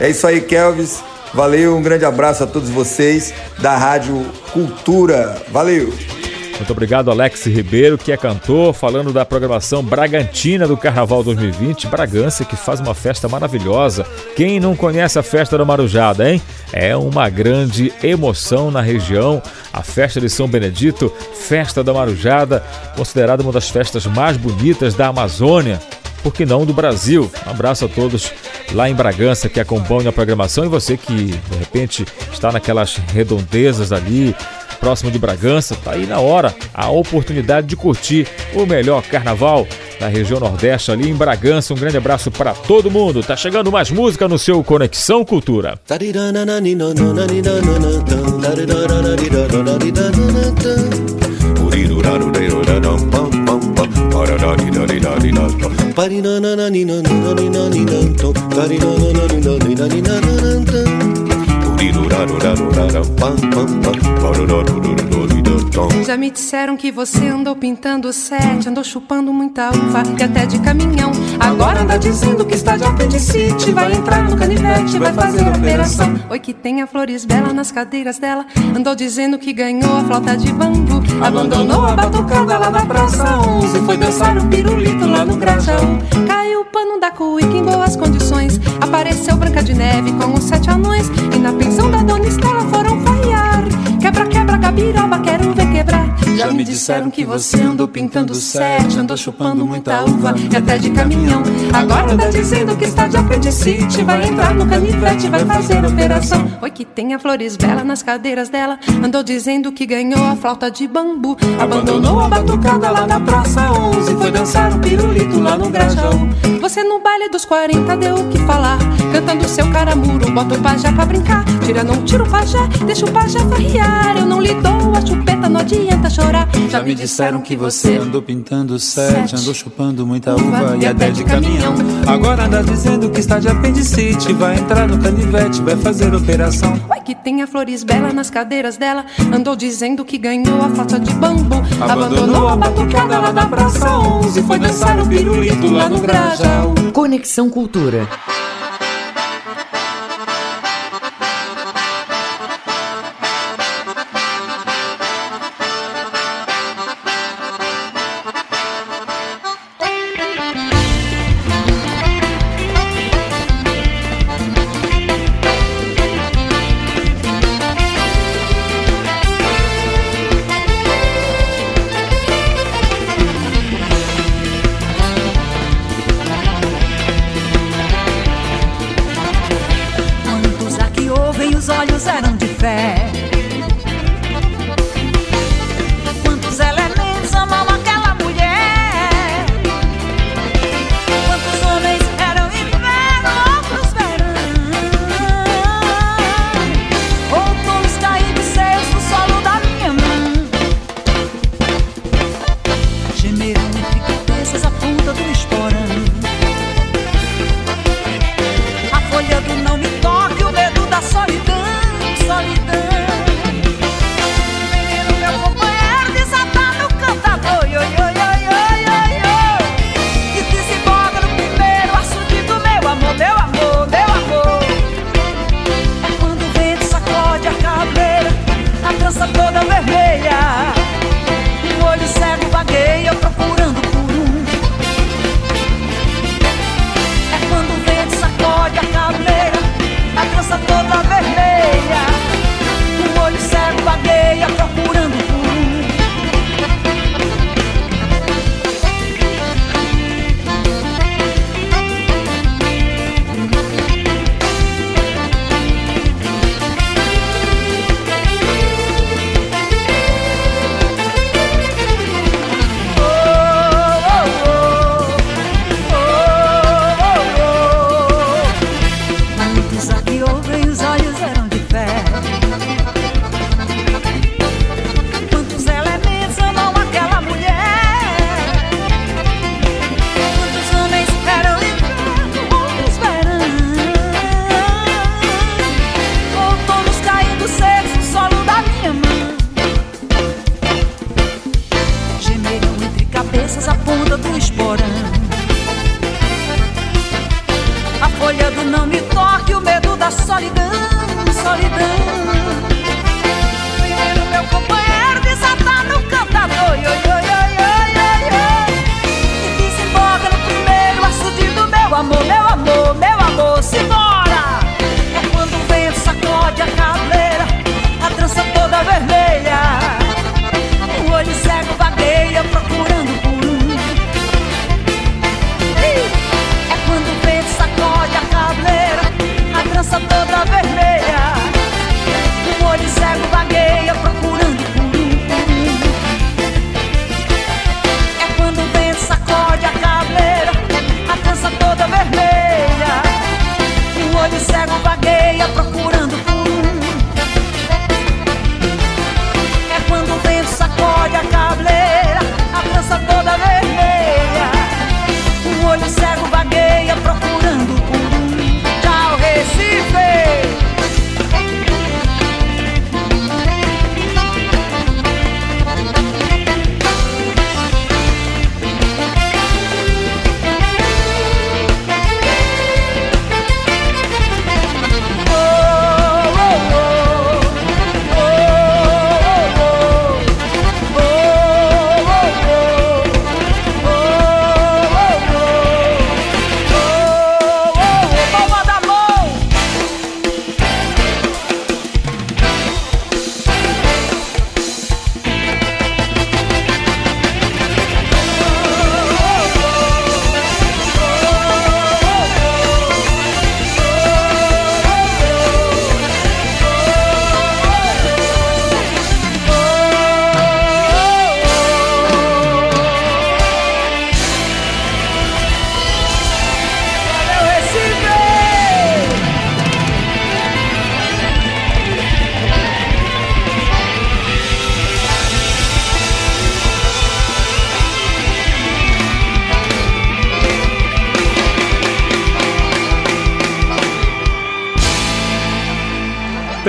É isso aí, Kelvis. Valeu, um grande abraço a todos vocês da Rádio Cultura. Valeu! Muito obrigado, Alex Ribeiro, que é cantor, falando da programação Bragantina do Carnaval 2020. Bragança, que faz uma festa maravilhosa. Quem não conhece a festa da Marujada, hein? É uma grande emoção na região. A festa de São Benedito, festa da Marujada, considerada uma das festas mais bonitas da Amazônia por que não do Brasil. Um abraço a todos lá em Bragança que acompanham a programação e você que de repente está naquelas redondezas ali, próximo de Bragança, tá aí na hora a oportunidade de curtir o melhor carnaval na região Nordeste, ali em Bragança. Um grande abraço para todo mundo. Tá chegando mais música no seu Conexão Cultura. do da do da do da da bum bum bum. Já me disseram que você andou pintando sete, andou chupando muita uva e até de caminhão. Agora anda dizendo que está de apendicite, vai entrar no canivete, vai fazer operação. Oi, que tem a flores bela nas cadeiras dela. Andou dizendo que ganhou a flauta de bambu, abandonou a batucada lá na Praça 11, foi dançar o pirulito lá no Grajaú. Caiu o pano da cuíca em boas condições, apareceu Branca de Neve com os sete anões e na pensão da Dona Estela foram. Gabiroba, quero ver quebrar. Já me disseram que você andou pintando sete, andou chupando muita uva e até de caminhão. Agora anda dizendo que está de apendicite, vai entrar no canivete, vai fazer operação. Oi, que tem a flores bela nas cadeiras dela. Andou dizendo que ganhou a flauta de bambu, abandonou a batucada lá na Praça 11, foi dançar o pirulito lá no Grajaú. Você no baile dos 40 deu o que falar, cantando seu caramuro, bota o pajé pra brincar. Tira, não tira o pajé, deixa o pajé farriar. Eu não lhe dou a chupeta, não adianta chorar. Já me disseram que você andou pintando sete, andou chupando muita uva e até de caminhão. Agora anda dizendo que está de apendicite, vai entrar no canivete, vai fazer operação. Uai, que tem a flores bela nas cadeiras dela. Andou dizendo que ganhou a flauta de bambu, abandonou a batucada lá da Praça 11, foi dançar o pirulito lá no Grajaú. Conexão Cultura.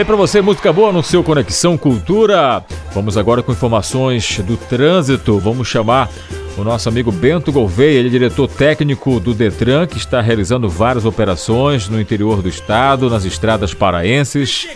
Tem pra você música boa no seu Conexão Cultura. Vamos agora com informações do trânsito. Vamos chamar o nosso amigo Bento Gouveia, ele é diretor técnico do Detran, que está realizando várias operações no interior do estado, nas estradas paraenses.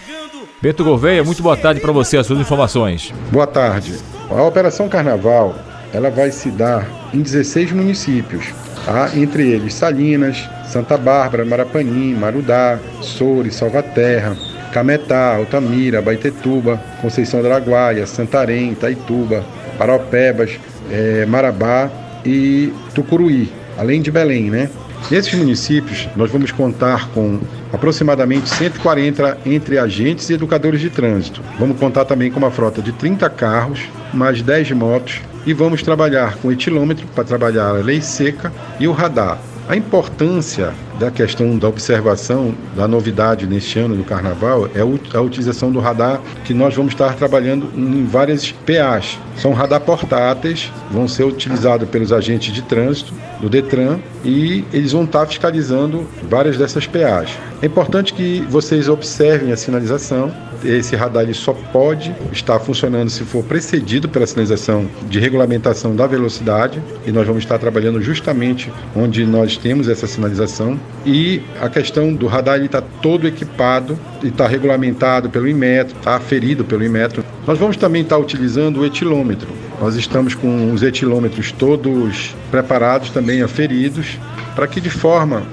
Bento Gouveia, muito boa tarde para você, as suas informações. Boa tarde. A Operação Carnaval ela vai se dar em 16 municípios, tá? entre eles Salinas, Santa Bárbara, Marapanim, Marudá, Soure, Salvaterra, Cametá, Altamira, Baitetuba, Conceição do Araguaia, Santarém, Itaituba, Paropebas, eh, Marabá e Tucuruí, além de Belém, né? Nesses municípios, nós vamos contar com aproximadamente 140 entre agentes e educadores de trânsito. Vamos contar também com uma frota de 30 carros, mais 10 motos e vamos trabalhar com etilômetro para trabalhar a lei seca e o radar. A importância da questão da observação da novidade neste ano do Carnaval é a utilização do radar que nós vamos estar trabalhando em várias PAs. São radar portáteis, vão ser utilizados pelos agentes de trânsito do Detran e eles vão estar fiscalizando várias dessas PAs. É importante que vocês observem a sinalização. Esse radar ele só pode estar funcionando se for precedido pela sinalização de regulamentação da velocidade e nós vamos estar trabalhando justamente onde nós temos essa sinalização e a questão do radar está todo equipado e está regulamentado pelo Inmetro, está aferido pelo Inmetro. Nós vamos também estar utilizando o etilômetro. Nós estamos com os etilômetros todos preparados, também aferidos, para que de forma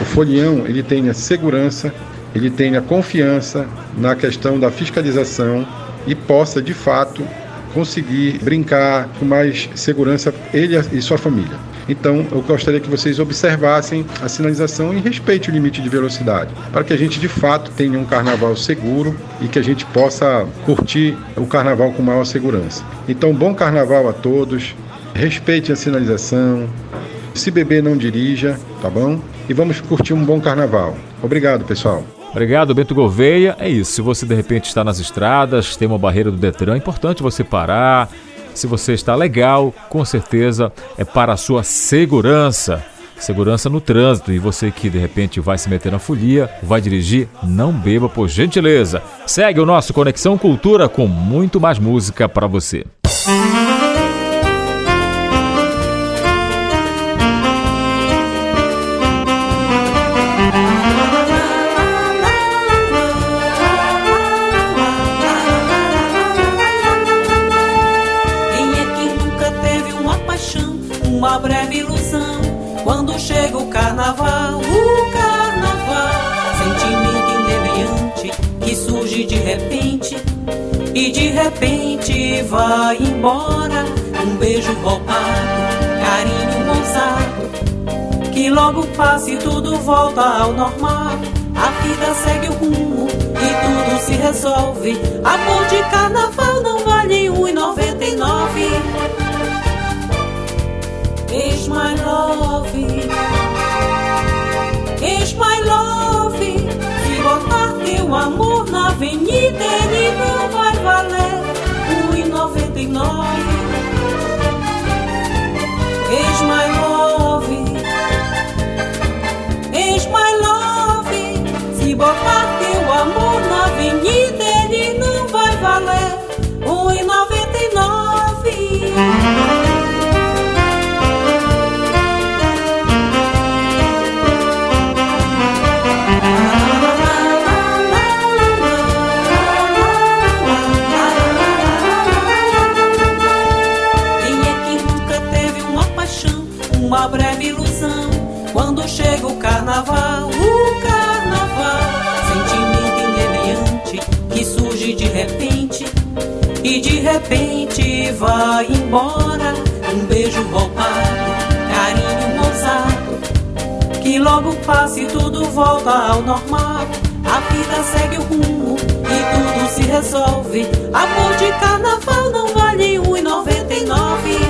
o folião ele tenha segurança, ele tenha confiança na questão da fiscalização e possa de fato conseguir brincar com mais segurança ele e sua família. Então, eu gostaria que vocês observassem a sinalização e respeite o limite de velocidade, para que a gente de fato tenha um carnaval seguro e que a gente possa curtir o carnaval com maior segurança. Então, bom carnaval a todos. Respeite a sinalização. Se beber, não dirija, tá bom? E vamos curtir um bom carnaval. Obrigado, pessoal. Obrigado, Bento Gouveia. É isso. Se você de repente está nas estradas, tem uma barreira do Detran, é importante você parar. Se você está legal, com certeza é para a sua segurança. Segurança no trânsito. E você que de repente vai se meter na folia, vai dirigir, não beba, por gentileza. Segue o nosso Conexão Cultura com muito mais música para você. Quem vai embora. Um beijo roubado, carinho mozado, que logo passa e tudo volta ao normal. A vida segue o rumo e tudo se resolve. Amor de carnaval não vale um e noventa e nove. Ex my love, ex my love. Se botar teu amor na avenida, ele não e noventa e nove. Ex my love, ex my love. Se botar uma breve ilusão. Quando chega o carnaval, o carnaval, sentimento inebriante que surge de repente e de repente vai embora. Um beijo roubado, carinho mozado que logo passa e tudo volta ao normal. A vida segue o rumo e tudo se resolve. Amor de carnaval não vale 1,99.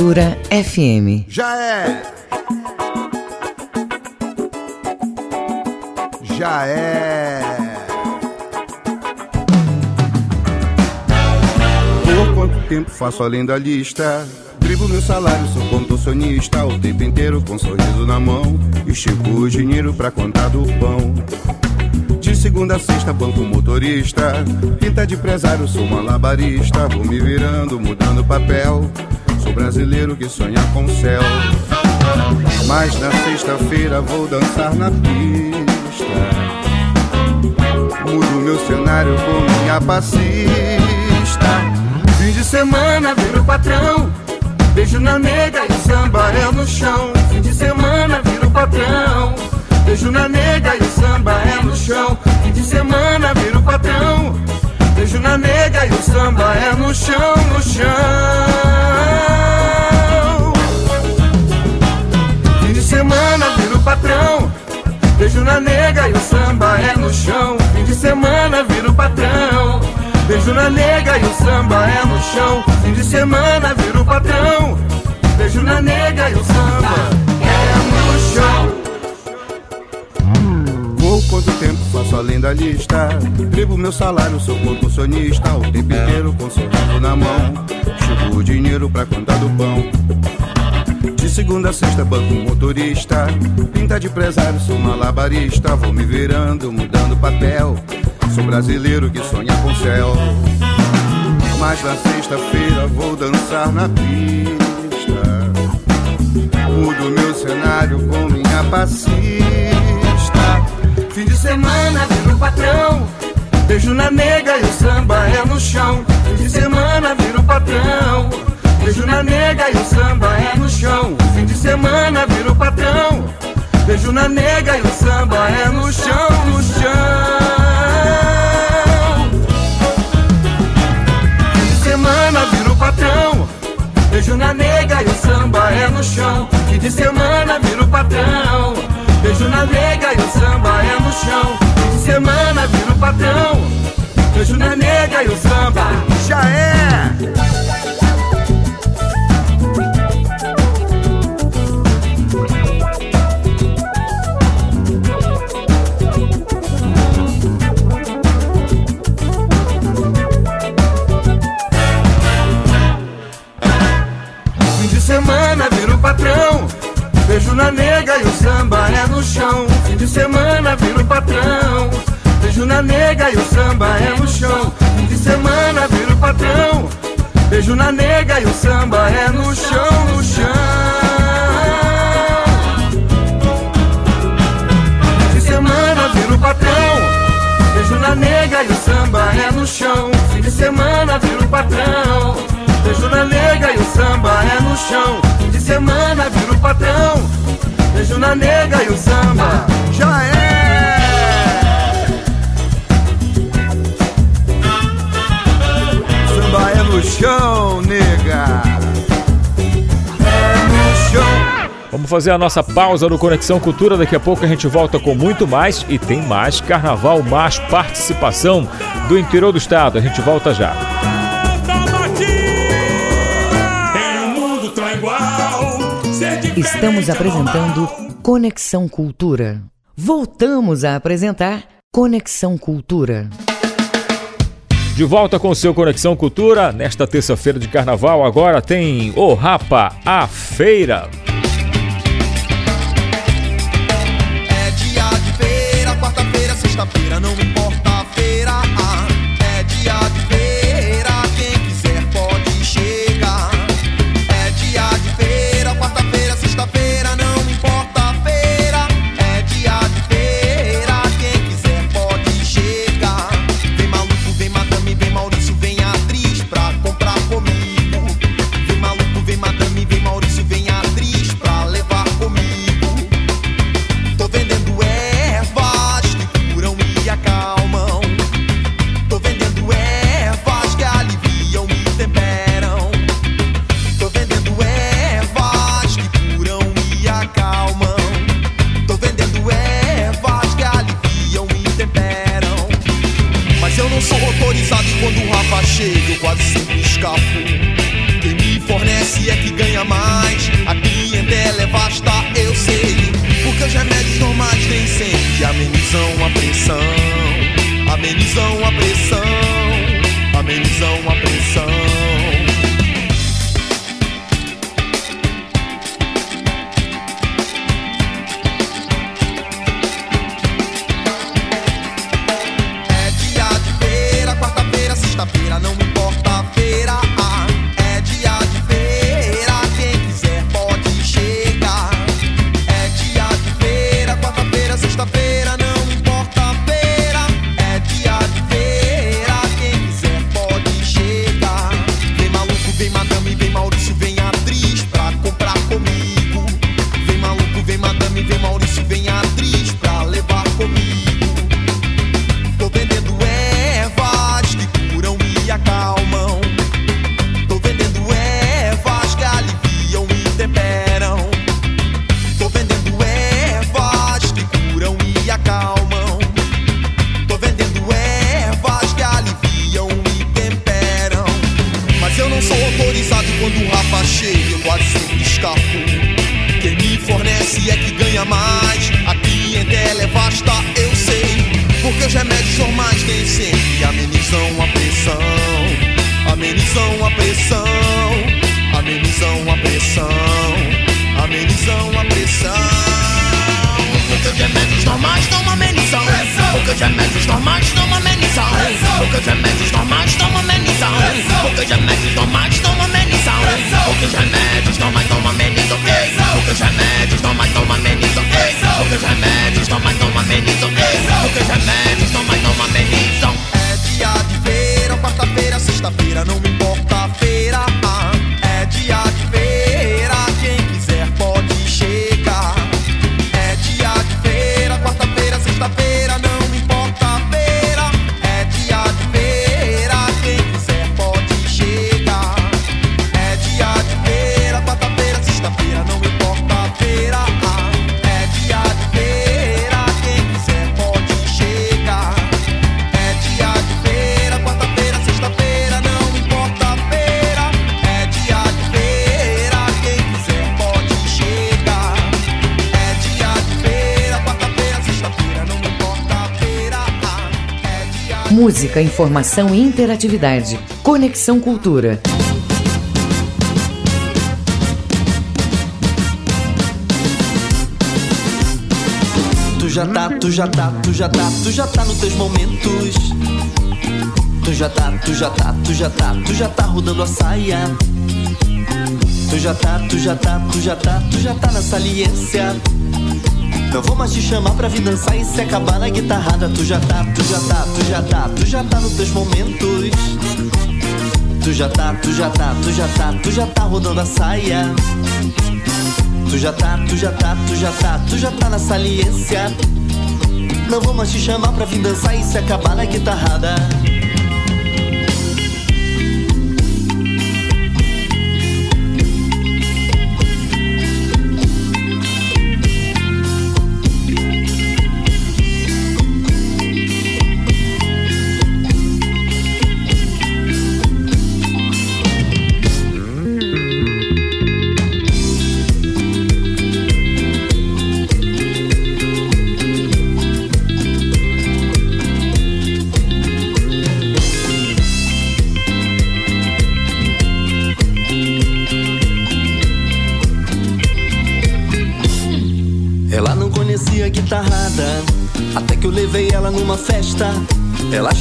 Cultura FM. Já é. Já é. Por quanto tempo faço além da lista? Dribo meu salário, sou contorcionista O tempo inteiro com um sorriso na mão Estico o dinheiro pra contar do pão De segunda a sexta, banco motorista Pinta de empresário, sou malabarista Vou me virando, mudando papel Brasileiro que sonha com o céu Mas na sexta-feira vou dançar na pista. Mudo meu cenário com minha passista. Fim de semana viro patrão. Beijo na nega e samba é no chão. Fim de semana viro patrão. Beijo na nega e samba é no chão. Fim de semana viro patrão. Beijo na nega e o samba é no chão, no chão. Beijo na nega e o samba é no chão. Fim de semana viro patrão. Beijo na nega e o samba é no chão. Vou quanto tempo faço além da lista. Bebo meu salário, sou contorcionista. O tempo inteiro com sorriso na mão. Chupo o dinheiro pra contar do pão. De segunda a sexta, banco motorista. Pinta de empresário, sou malabarista. Vou me virando, mudando papel. Sou brasileiro que sonha com céu. Mas na sexta-feira vou dançar na pista. Mudo meu cenário com minha passista. Fim de semana viro patrão. Beijo na nega e o samba é no chão. Fim de semana viro patrão. Beijo na nega e o samba é no chão. Fim de semana viro patrão. Beijo na nega e o samba é no chão, no chão. Patrão. Beijo na nega e o samba é no chão. Fim de semana viro patrão. Beijo na nega e o samba é no chão. Fim de semana viro patrão. Beijo na nega e o samba já é. Patrão. Beijo na nega e o samba é no chão. Fim de semana viro patrão. Beijo na nega e o samba é no chão. Fim de semana viro patrão. Beijo na nega e o samba é no chão, no chão. Fim de semana viro patrão. Beijo na nega e o samba é no chão. Fim de semana viro patrão. Beijo na nega e o samba é no chão. Semana viro patrão. Beijo na nega e o samba já é. Samba é no chão, nega. É no chão. Vamos fazer a nossa pausa no Conexão Cultura. Daqui a pouco a gente volta com muito mais e tem mais carnaval, mais participação do interior do estado. A gente volta já. Estamos apresentando Conexão Cultura. Voltamos a apresentar Conexão Cultura. De volta com o seu Conexão Cultura. Nesta terça-feira de carnaval, agora tem O Rapa, a feira. É dia de feira, quarta-feira, sexta-feira, não Música, informação e interatividade. Conexão Cultura. Tu já tá, tu já tá, tu já tá, tu já tá nos teus momentos. Tu já tá, tu já tá, tu já tá, tu já tá rodando a saia. Tu já tá, tu já tá, tu já tá, tu já tá na saliência. Não vou mais te chamar pra vir dançar e se acabar na guitarrada. Tu já tá, tu já tá, tu já tá, tu já tá nos teus momentos. Tu já tá, tu já tá, tu já tá, tu já tá rodando a saia. Tu já tá, tu já tá, tu já tá, tu já tá na saliência. Não vou mais te chamar pra vir dançar e se acabar na guitarrada.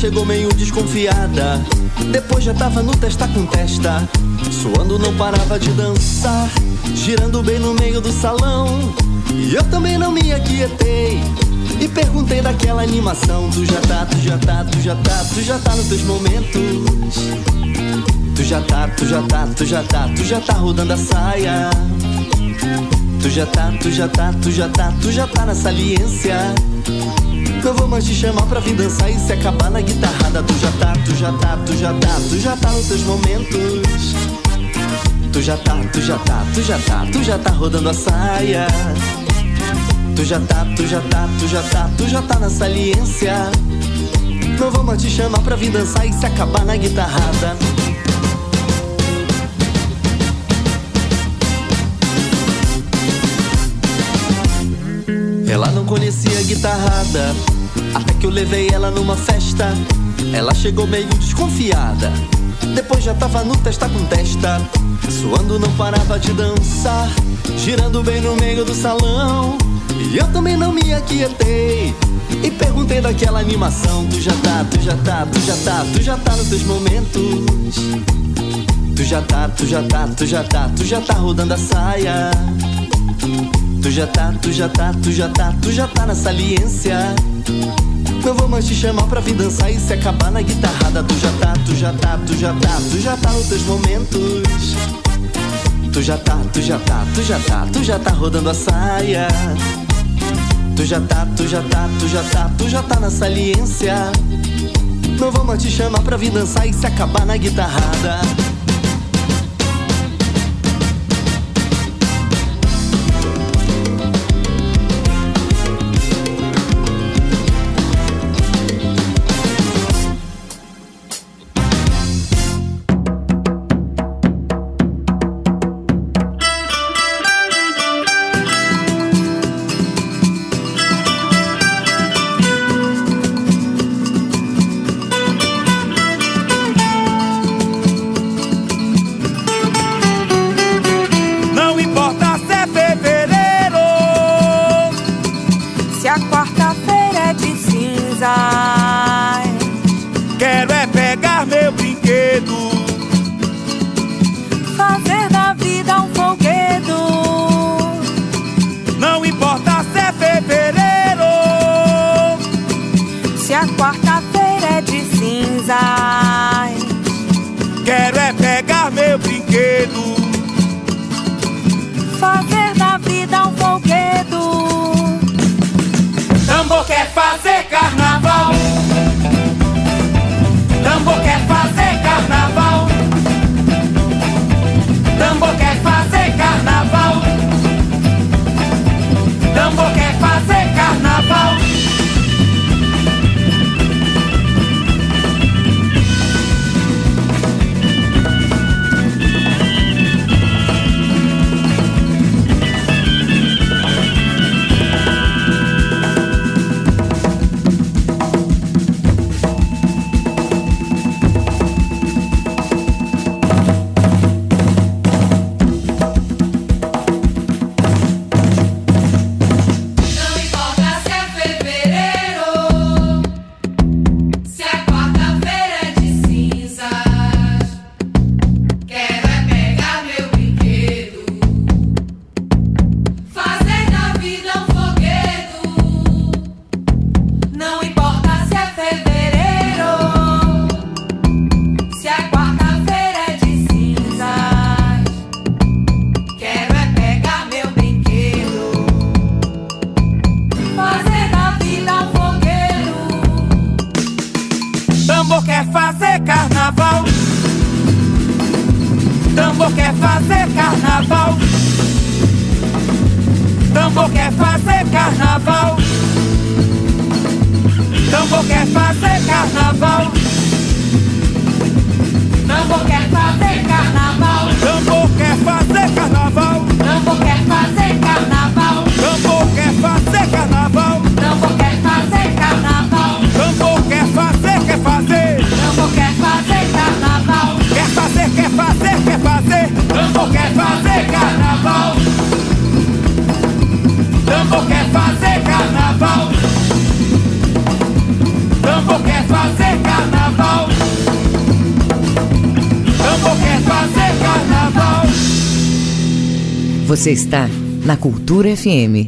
Chegou meio desconfiada, depois já tava no testa com testa. Suando não parava de dançar, girando bem no meio do salão. E eu também não me aquietei. E perguntei daquela animação: Tu já tá, tu já tá, tu já tá, tu já tá nos teus momentos. Tu já tá, tu já tá, tu já tá, tu já tá rodando a saia. Tu já tá, tu já tá, tu já tá, tu já tá na saliência. Não vou mais te chamar pra vir dançar e se acabar na guitarrada. Tu já tá, tu já tá, tu já tá, tu já tá nos teus momentos. Tu já tá, tu já tá, tu já tá, tu já tá rodando a saia. Tu já tá, tu já tá, tu já tá, tu já tá na saliência. Não vou mais te chamar pra vir dançar e se acabar na guitarrada. Ela não conhecia guitarrada, até que eu levei ela numa festa. Ela chegou meio desconfiada, depois já tava no testa com testa. Suando não parava de dançar, girando bem no meio do salão. E eu também não me aquietei. E perguntei daquela animação: Tu já tá, tu já tá, tu já tá, tu já tá nos teus momentos. Tu já tá, tu já tá, tu já tá, tu já tá rodando a saia. Tu já tá, tu já tá, tu já tá, tu já tá na saliência. Não vou mais te chamar pra vir dançar e se acabar na guitarrada. Tu já tá, tu já tá, tu já tá, tu já tá nos teus momentos. Tu já tá, tu já tá, tu já tá, tu já tá rodando a saia. Tu já tá, tu já tá, tu já tá, tu já tá na saliência. Não vou mais te chamar pra vir dançar e se acabar na guitarrada. Você está na Cultura FM.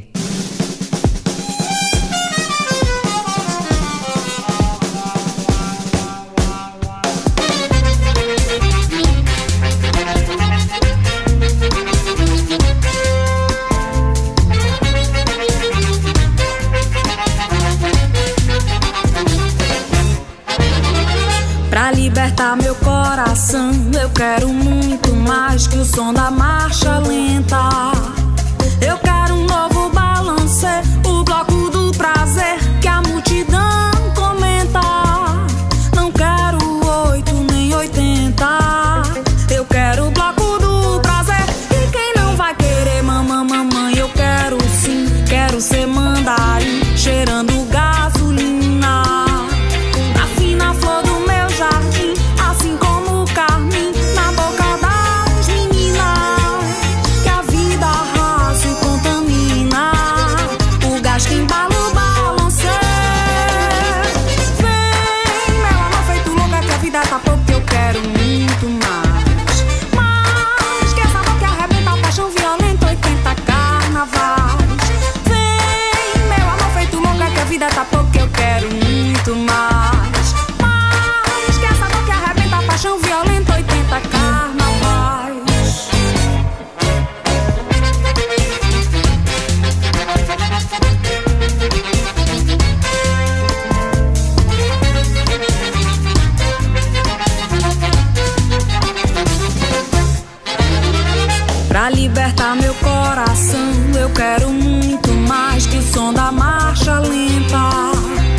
Pra libertar meu coração, eu quero libertar meu coração. Eu quero muito mais que o som da marcha lenta.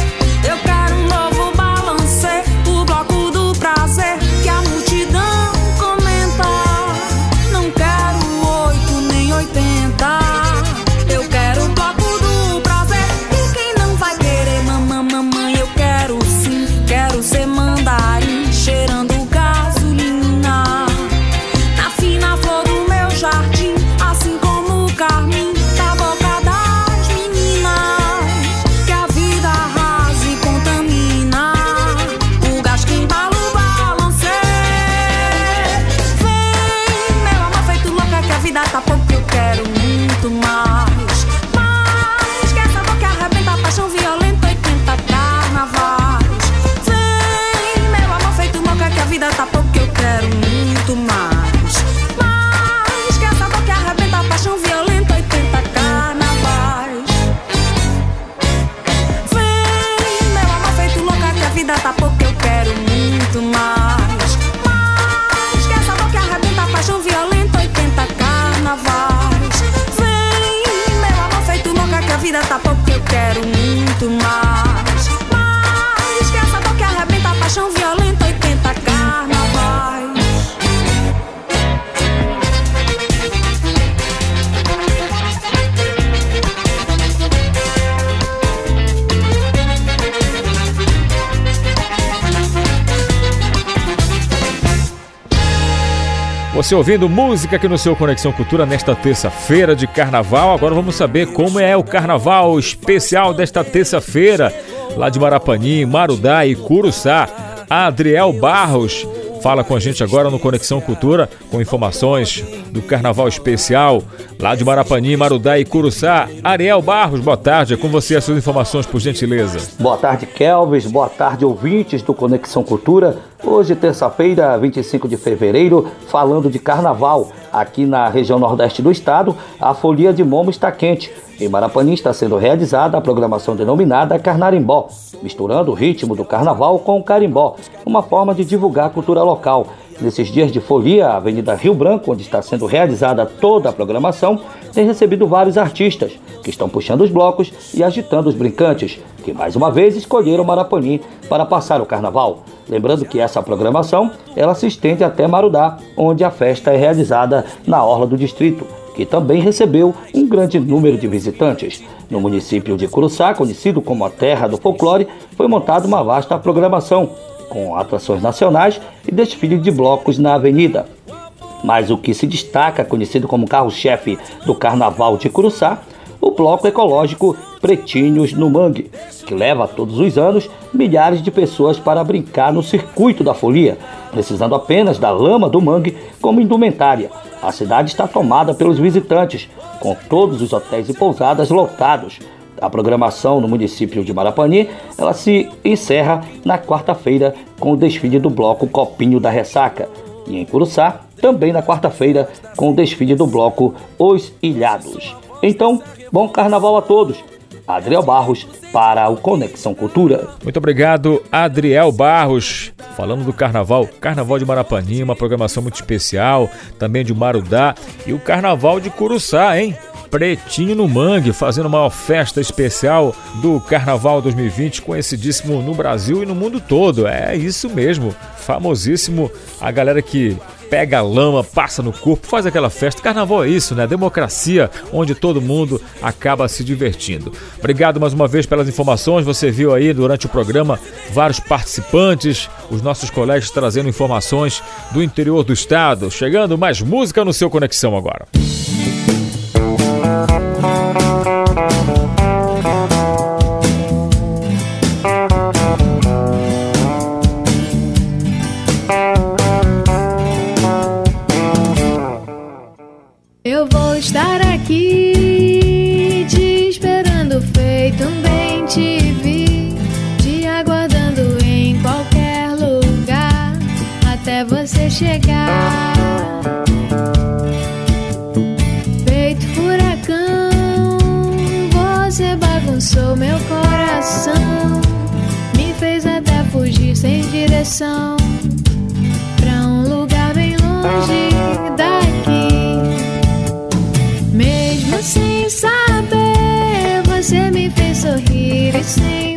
Você ouvindo música aqui no seu Conexão Cultura nesta terça-feira de carnaval. Agora vamos saber como é o carnaval especial desta terça-feira, lá de Marapani, Marudá e Curuçá. Adriel Barros fala com a gente agora no Conexão Cultura com informações do Carnaval Especial lá de Marapani, Marudá e Curuçá. Ariel Barros, boa tarde. É com você as suas informações, por gentileza. Boa tarde, Kelvis. Boa tarde, ouvintes do Conexão Cultura. Hoje, terça-feira, 25 de fevereiro, falando de carnaval. Aqui na região nordeste do estado, a folia de Momo está quente. Em Marapani está sendo realizada a programação denominada Carnarimbó, misturando o ritmo do carnaval com o carimbó, uma forma de divulgar a cultura local. Nesses dias de folia, a Avenida Rio Branco, onde está sendo realizada toda a programação, tem recebido vários artistas que estão puxando os blocos e agitando os brincantes, que mais uma vez escolheram Marapani para passar o carnaval. Lembrando que essa programação ela se estende até Marudá, onde a festa é realizada na orla do distrito que também recebeu um grande número de visitantes. No município de Curuçá, conhecido como a terra do folclore, foi montada uma vasta programação, com atrações nacionais e desfile de blocos na avenida. Mas o que se destaca, conhecido como carro-chefe do Carnaval de Curuçá, o bloco ecológico Pretinhos no Mangue, que leva todos os anos milhares de pessoas para brincar no circuito da folia, precisando apenas da lama do mangue como indumentária. A cidade está tomada pelos visitantes, com todos os hotéis e pousadas lotados. A programação no município de Marapani, ela se encerra na quarta-feira com o desfile do bloco Copinho da Ressaca. E em Curuçá, também na quarta-feira, com o desfile do bloco Os Ilhados. Então, bom carnaval a todos! Adriel Barros para o Conexão Cultura. Muito obrigado, Adriel Barros. Falando do carnaval, Carnaval de Marapani, uma programação muito especial, também de Marudá e o Carnaval de Curuçá, hein? Pretinho no Mangue, fazendo uma festa especial do Carnaval 2020, conhecidíssimo no Brasil e no mundo todo. É isso mesmo, famosíssimo. A galera que pega a lama, passa no corpo, faz aquela festa. Carnaval é isso, né? Democracia, onde todo mundo acaba se divertindo. Obrigado mais uma vez pelas informações. Você viu aí durante o programa vários participantes, os nossos colegas trazendo informações do interior do estado. Chegando mais música no seu Conexão agora. Eu vou estar aqui te esperando feito um bem te vi, te aguardando em qualquer lugar até você chegar. Você bagunçou meu coração, me fez até fugir sem direção pra um lugar bem longe daqui. Mesmo sem saber, você me fez sorrir e sem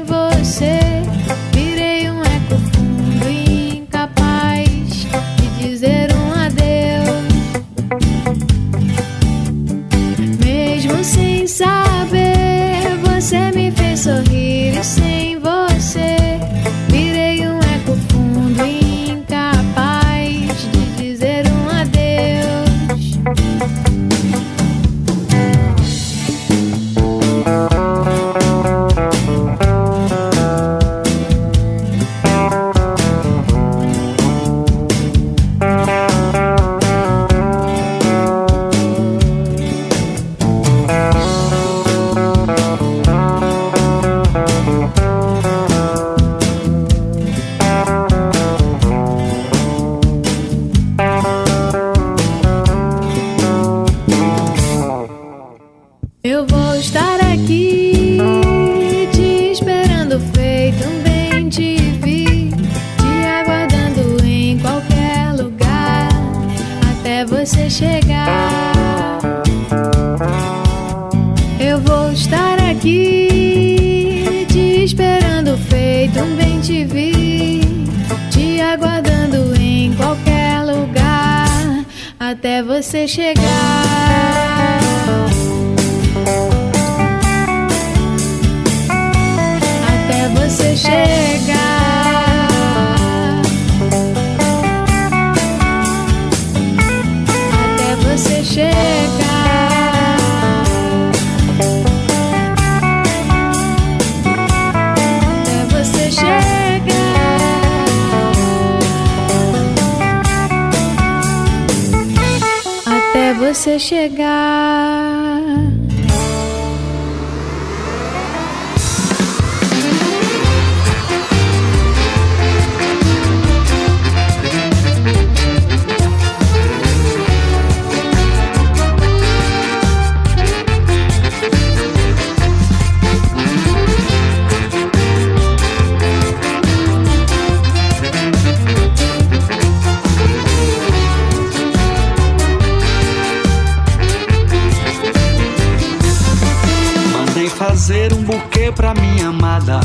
fazer um buquê pra minha amada,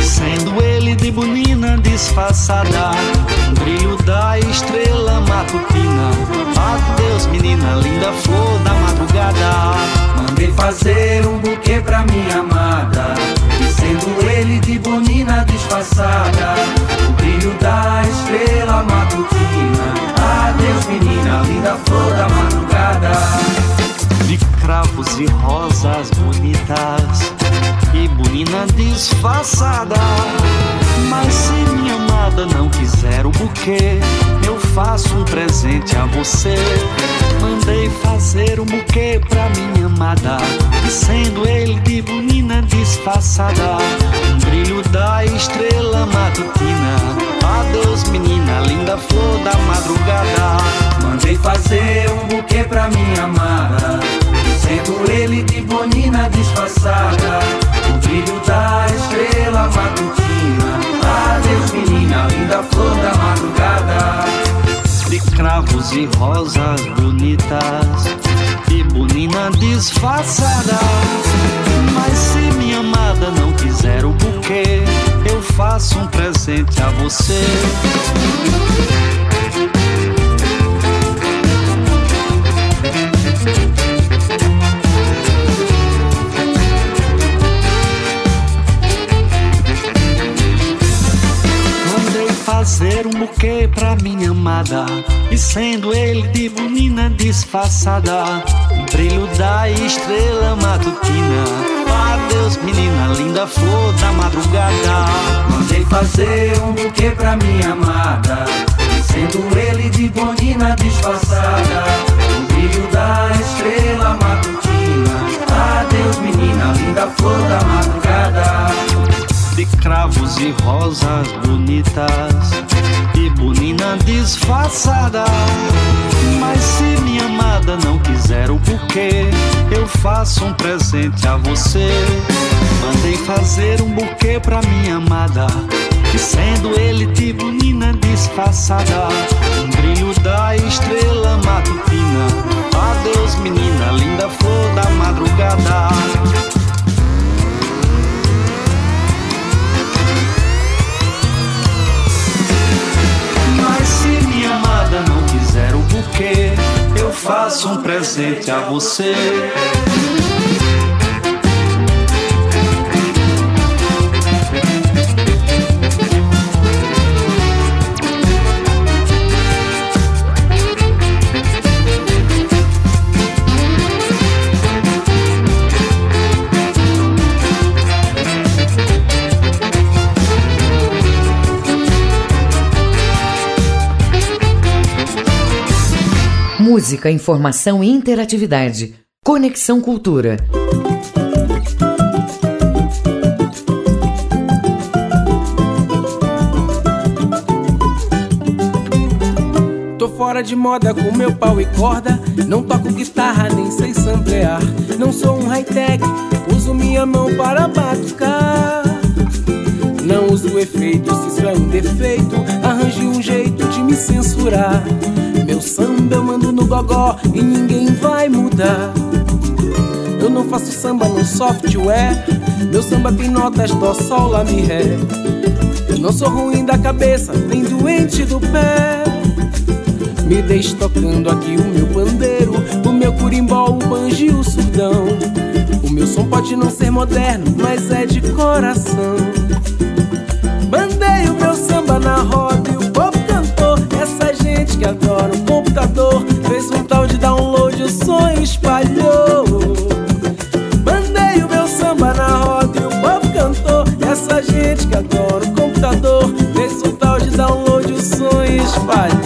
sendo ele de bonina disfarçada. Um brilho da estrela matutina. Adeus, menina linda, flor da madrugada. Mandei fazer um buquê pra minha amada Sendo ele de bonina disfarçada O brilho da estrela matutina Adeus menina, linda flor da madrugada cravos e rosas bonitas e bonina disfarçada. Mas se minha amada não quiser o buquê, eu faço um presente a você. Mandei fazer um buquê pra minha amada, e sendo ele de bonina disfarçada, um brilho da estrela matutina. Adeus, menina linda, flor da madrugada. Mandei fazer um buquê pra minha amada Sendo ele de bonina disfarçada O brilho da estrela matutina Adeus menina, linda flor da madrugada de cravos e rosas bonitas e bonina disfarçada. Mas se minha amada não quiser o buquê, eu faço um presente a você. Fazer um buquê pra minha amada. E sendo ele de bonina disfarçada O brilho da estrela matutina. Adeus menina linda, flor da madrugada. Mandei fazer um buquê pra minha amada. Sendo ele de bonina disfarçada O brilho da estrela matutina. Adeus menina, linda flor da madrugada de cravos e rosas bonitas e bonina disfarçada. Mas se minha amada não quiser o buquê, eu faço um presente a você. Mandei fazer um buquê pra minha amada, e sendo ele de bonina disfarçada, um brilho da estrela matutina. Adeus, menina linda, flor da madrugada. Buquê, eu faço um presente a você. Música, informação e interatividade. Conexão Cultura. Tô fora de moda com meu pau e corda. Não toco guitarra, nem sei samplear. Não sou um high-tech, uso minha mão para batucar. Não uso efeito, se isso é um defeito, arranje um jeito de me censurar. Meu samba eu mando no gogó e ninguém vai mudar. Eu não faço samba no software. Meu samba tem notas dó, sol, lá, mi, ré. Eu não sou ruim da cabeça, nem doente do pé. Me deixe tocando aqui o meu pandeiro, o meu curimbó, o banjo e o surdão. O meu som pode não ser moderno, mas é de coração. Mandei o meu samba na roda o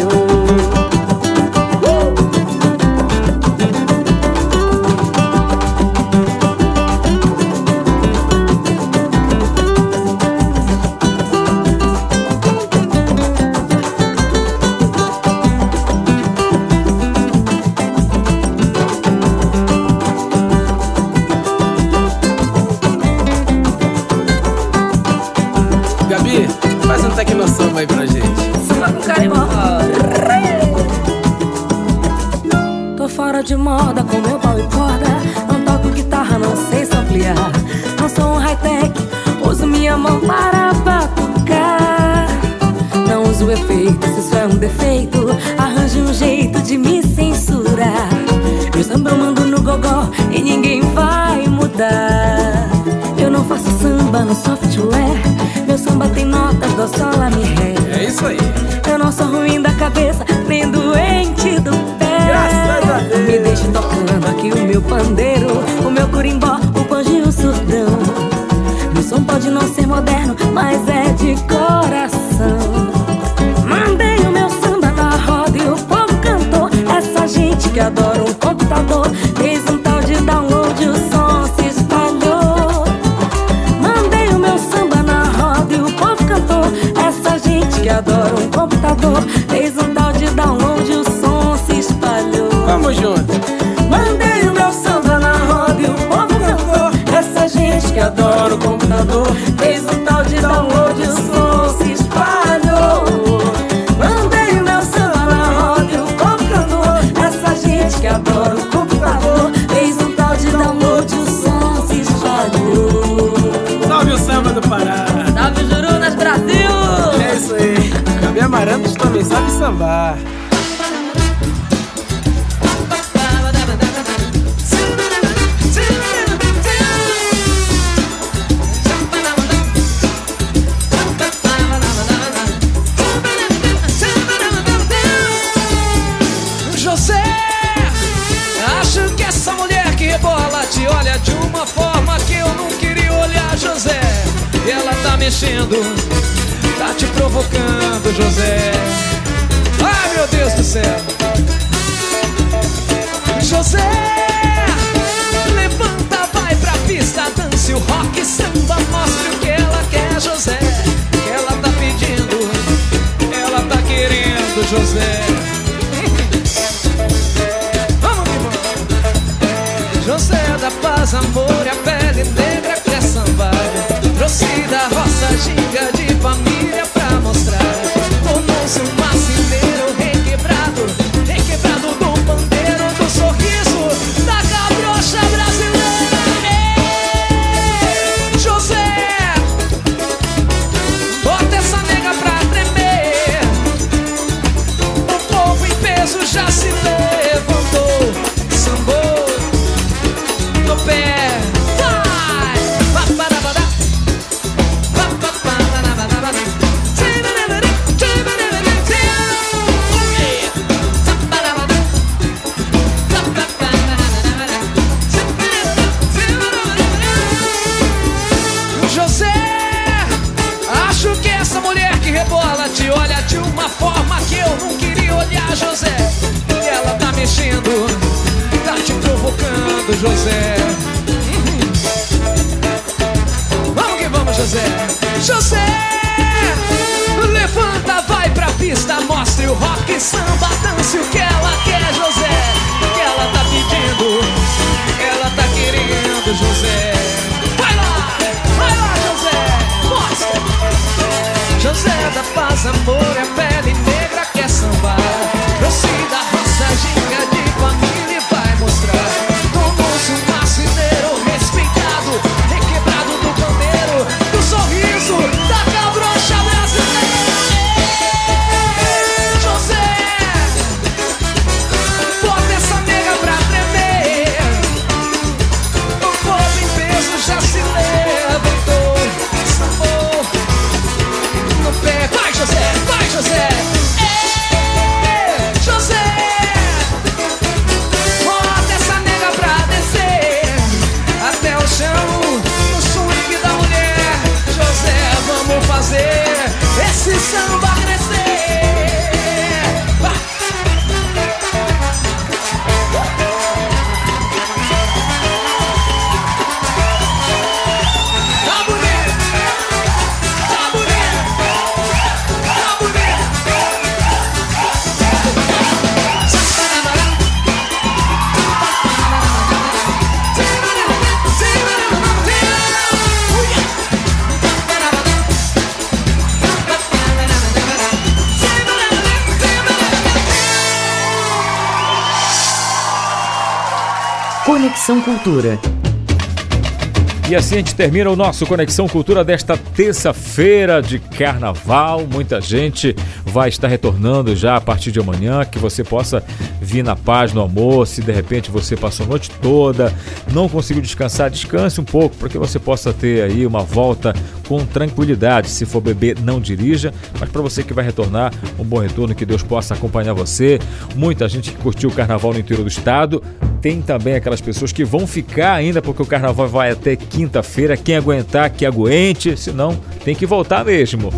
gente termina o nosso Conexão Cultura desta terça-feira de carnaval. Muita gente vai estar retornando já a partir de amanhã. Que você possa vir na paz no almoço. Se de repente você passou a noite toda, não conseguiu descansar, descanse um pouco para que você possa ter aí uma volta com tranquilidade. Se for beber, não dirija. Mas para você que vai retornar, um bom retorno, que Deus possa acompanhar você. Muita gente que curtiu o carnaval no interior do estado. Tem também aquelas pessoas que vão ficar ainda porque o carnaval vai até quinta-feira. Quem aguentar, que aguente, senão tem que voltar mesmo.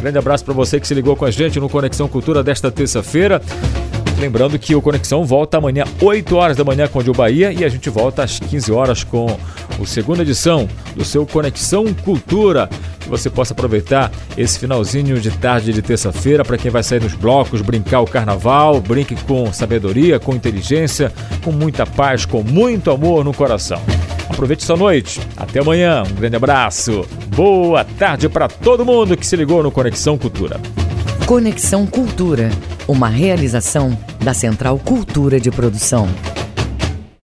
Grande abraço para você que se ligou com a gente no Conexão Cultura desta terça-feira. Lembrando que o Conexão volta amanhã, 8 horas da manhã com o Bahia e a gente volta às 15 horas com a segunda edição do seu Conexão Cultura. Que você possa aproveitar esse finalzinho de tarde de terça-feira para quem vai sair nos blocos, brincar o carnaval, brinque com sabedoria, com inteligência, com muita paz, com muito amor no coração. Aproveite sua noite. Até amanhã. Um grande abraço. Boa tarde para todo mundo que se ligou no Conexão Cultura. Conexão Cultura, uma realização da Central Cultura de Produção.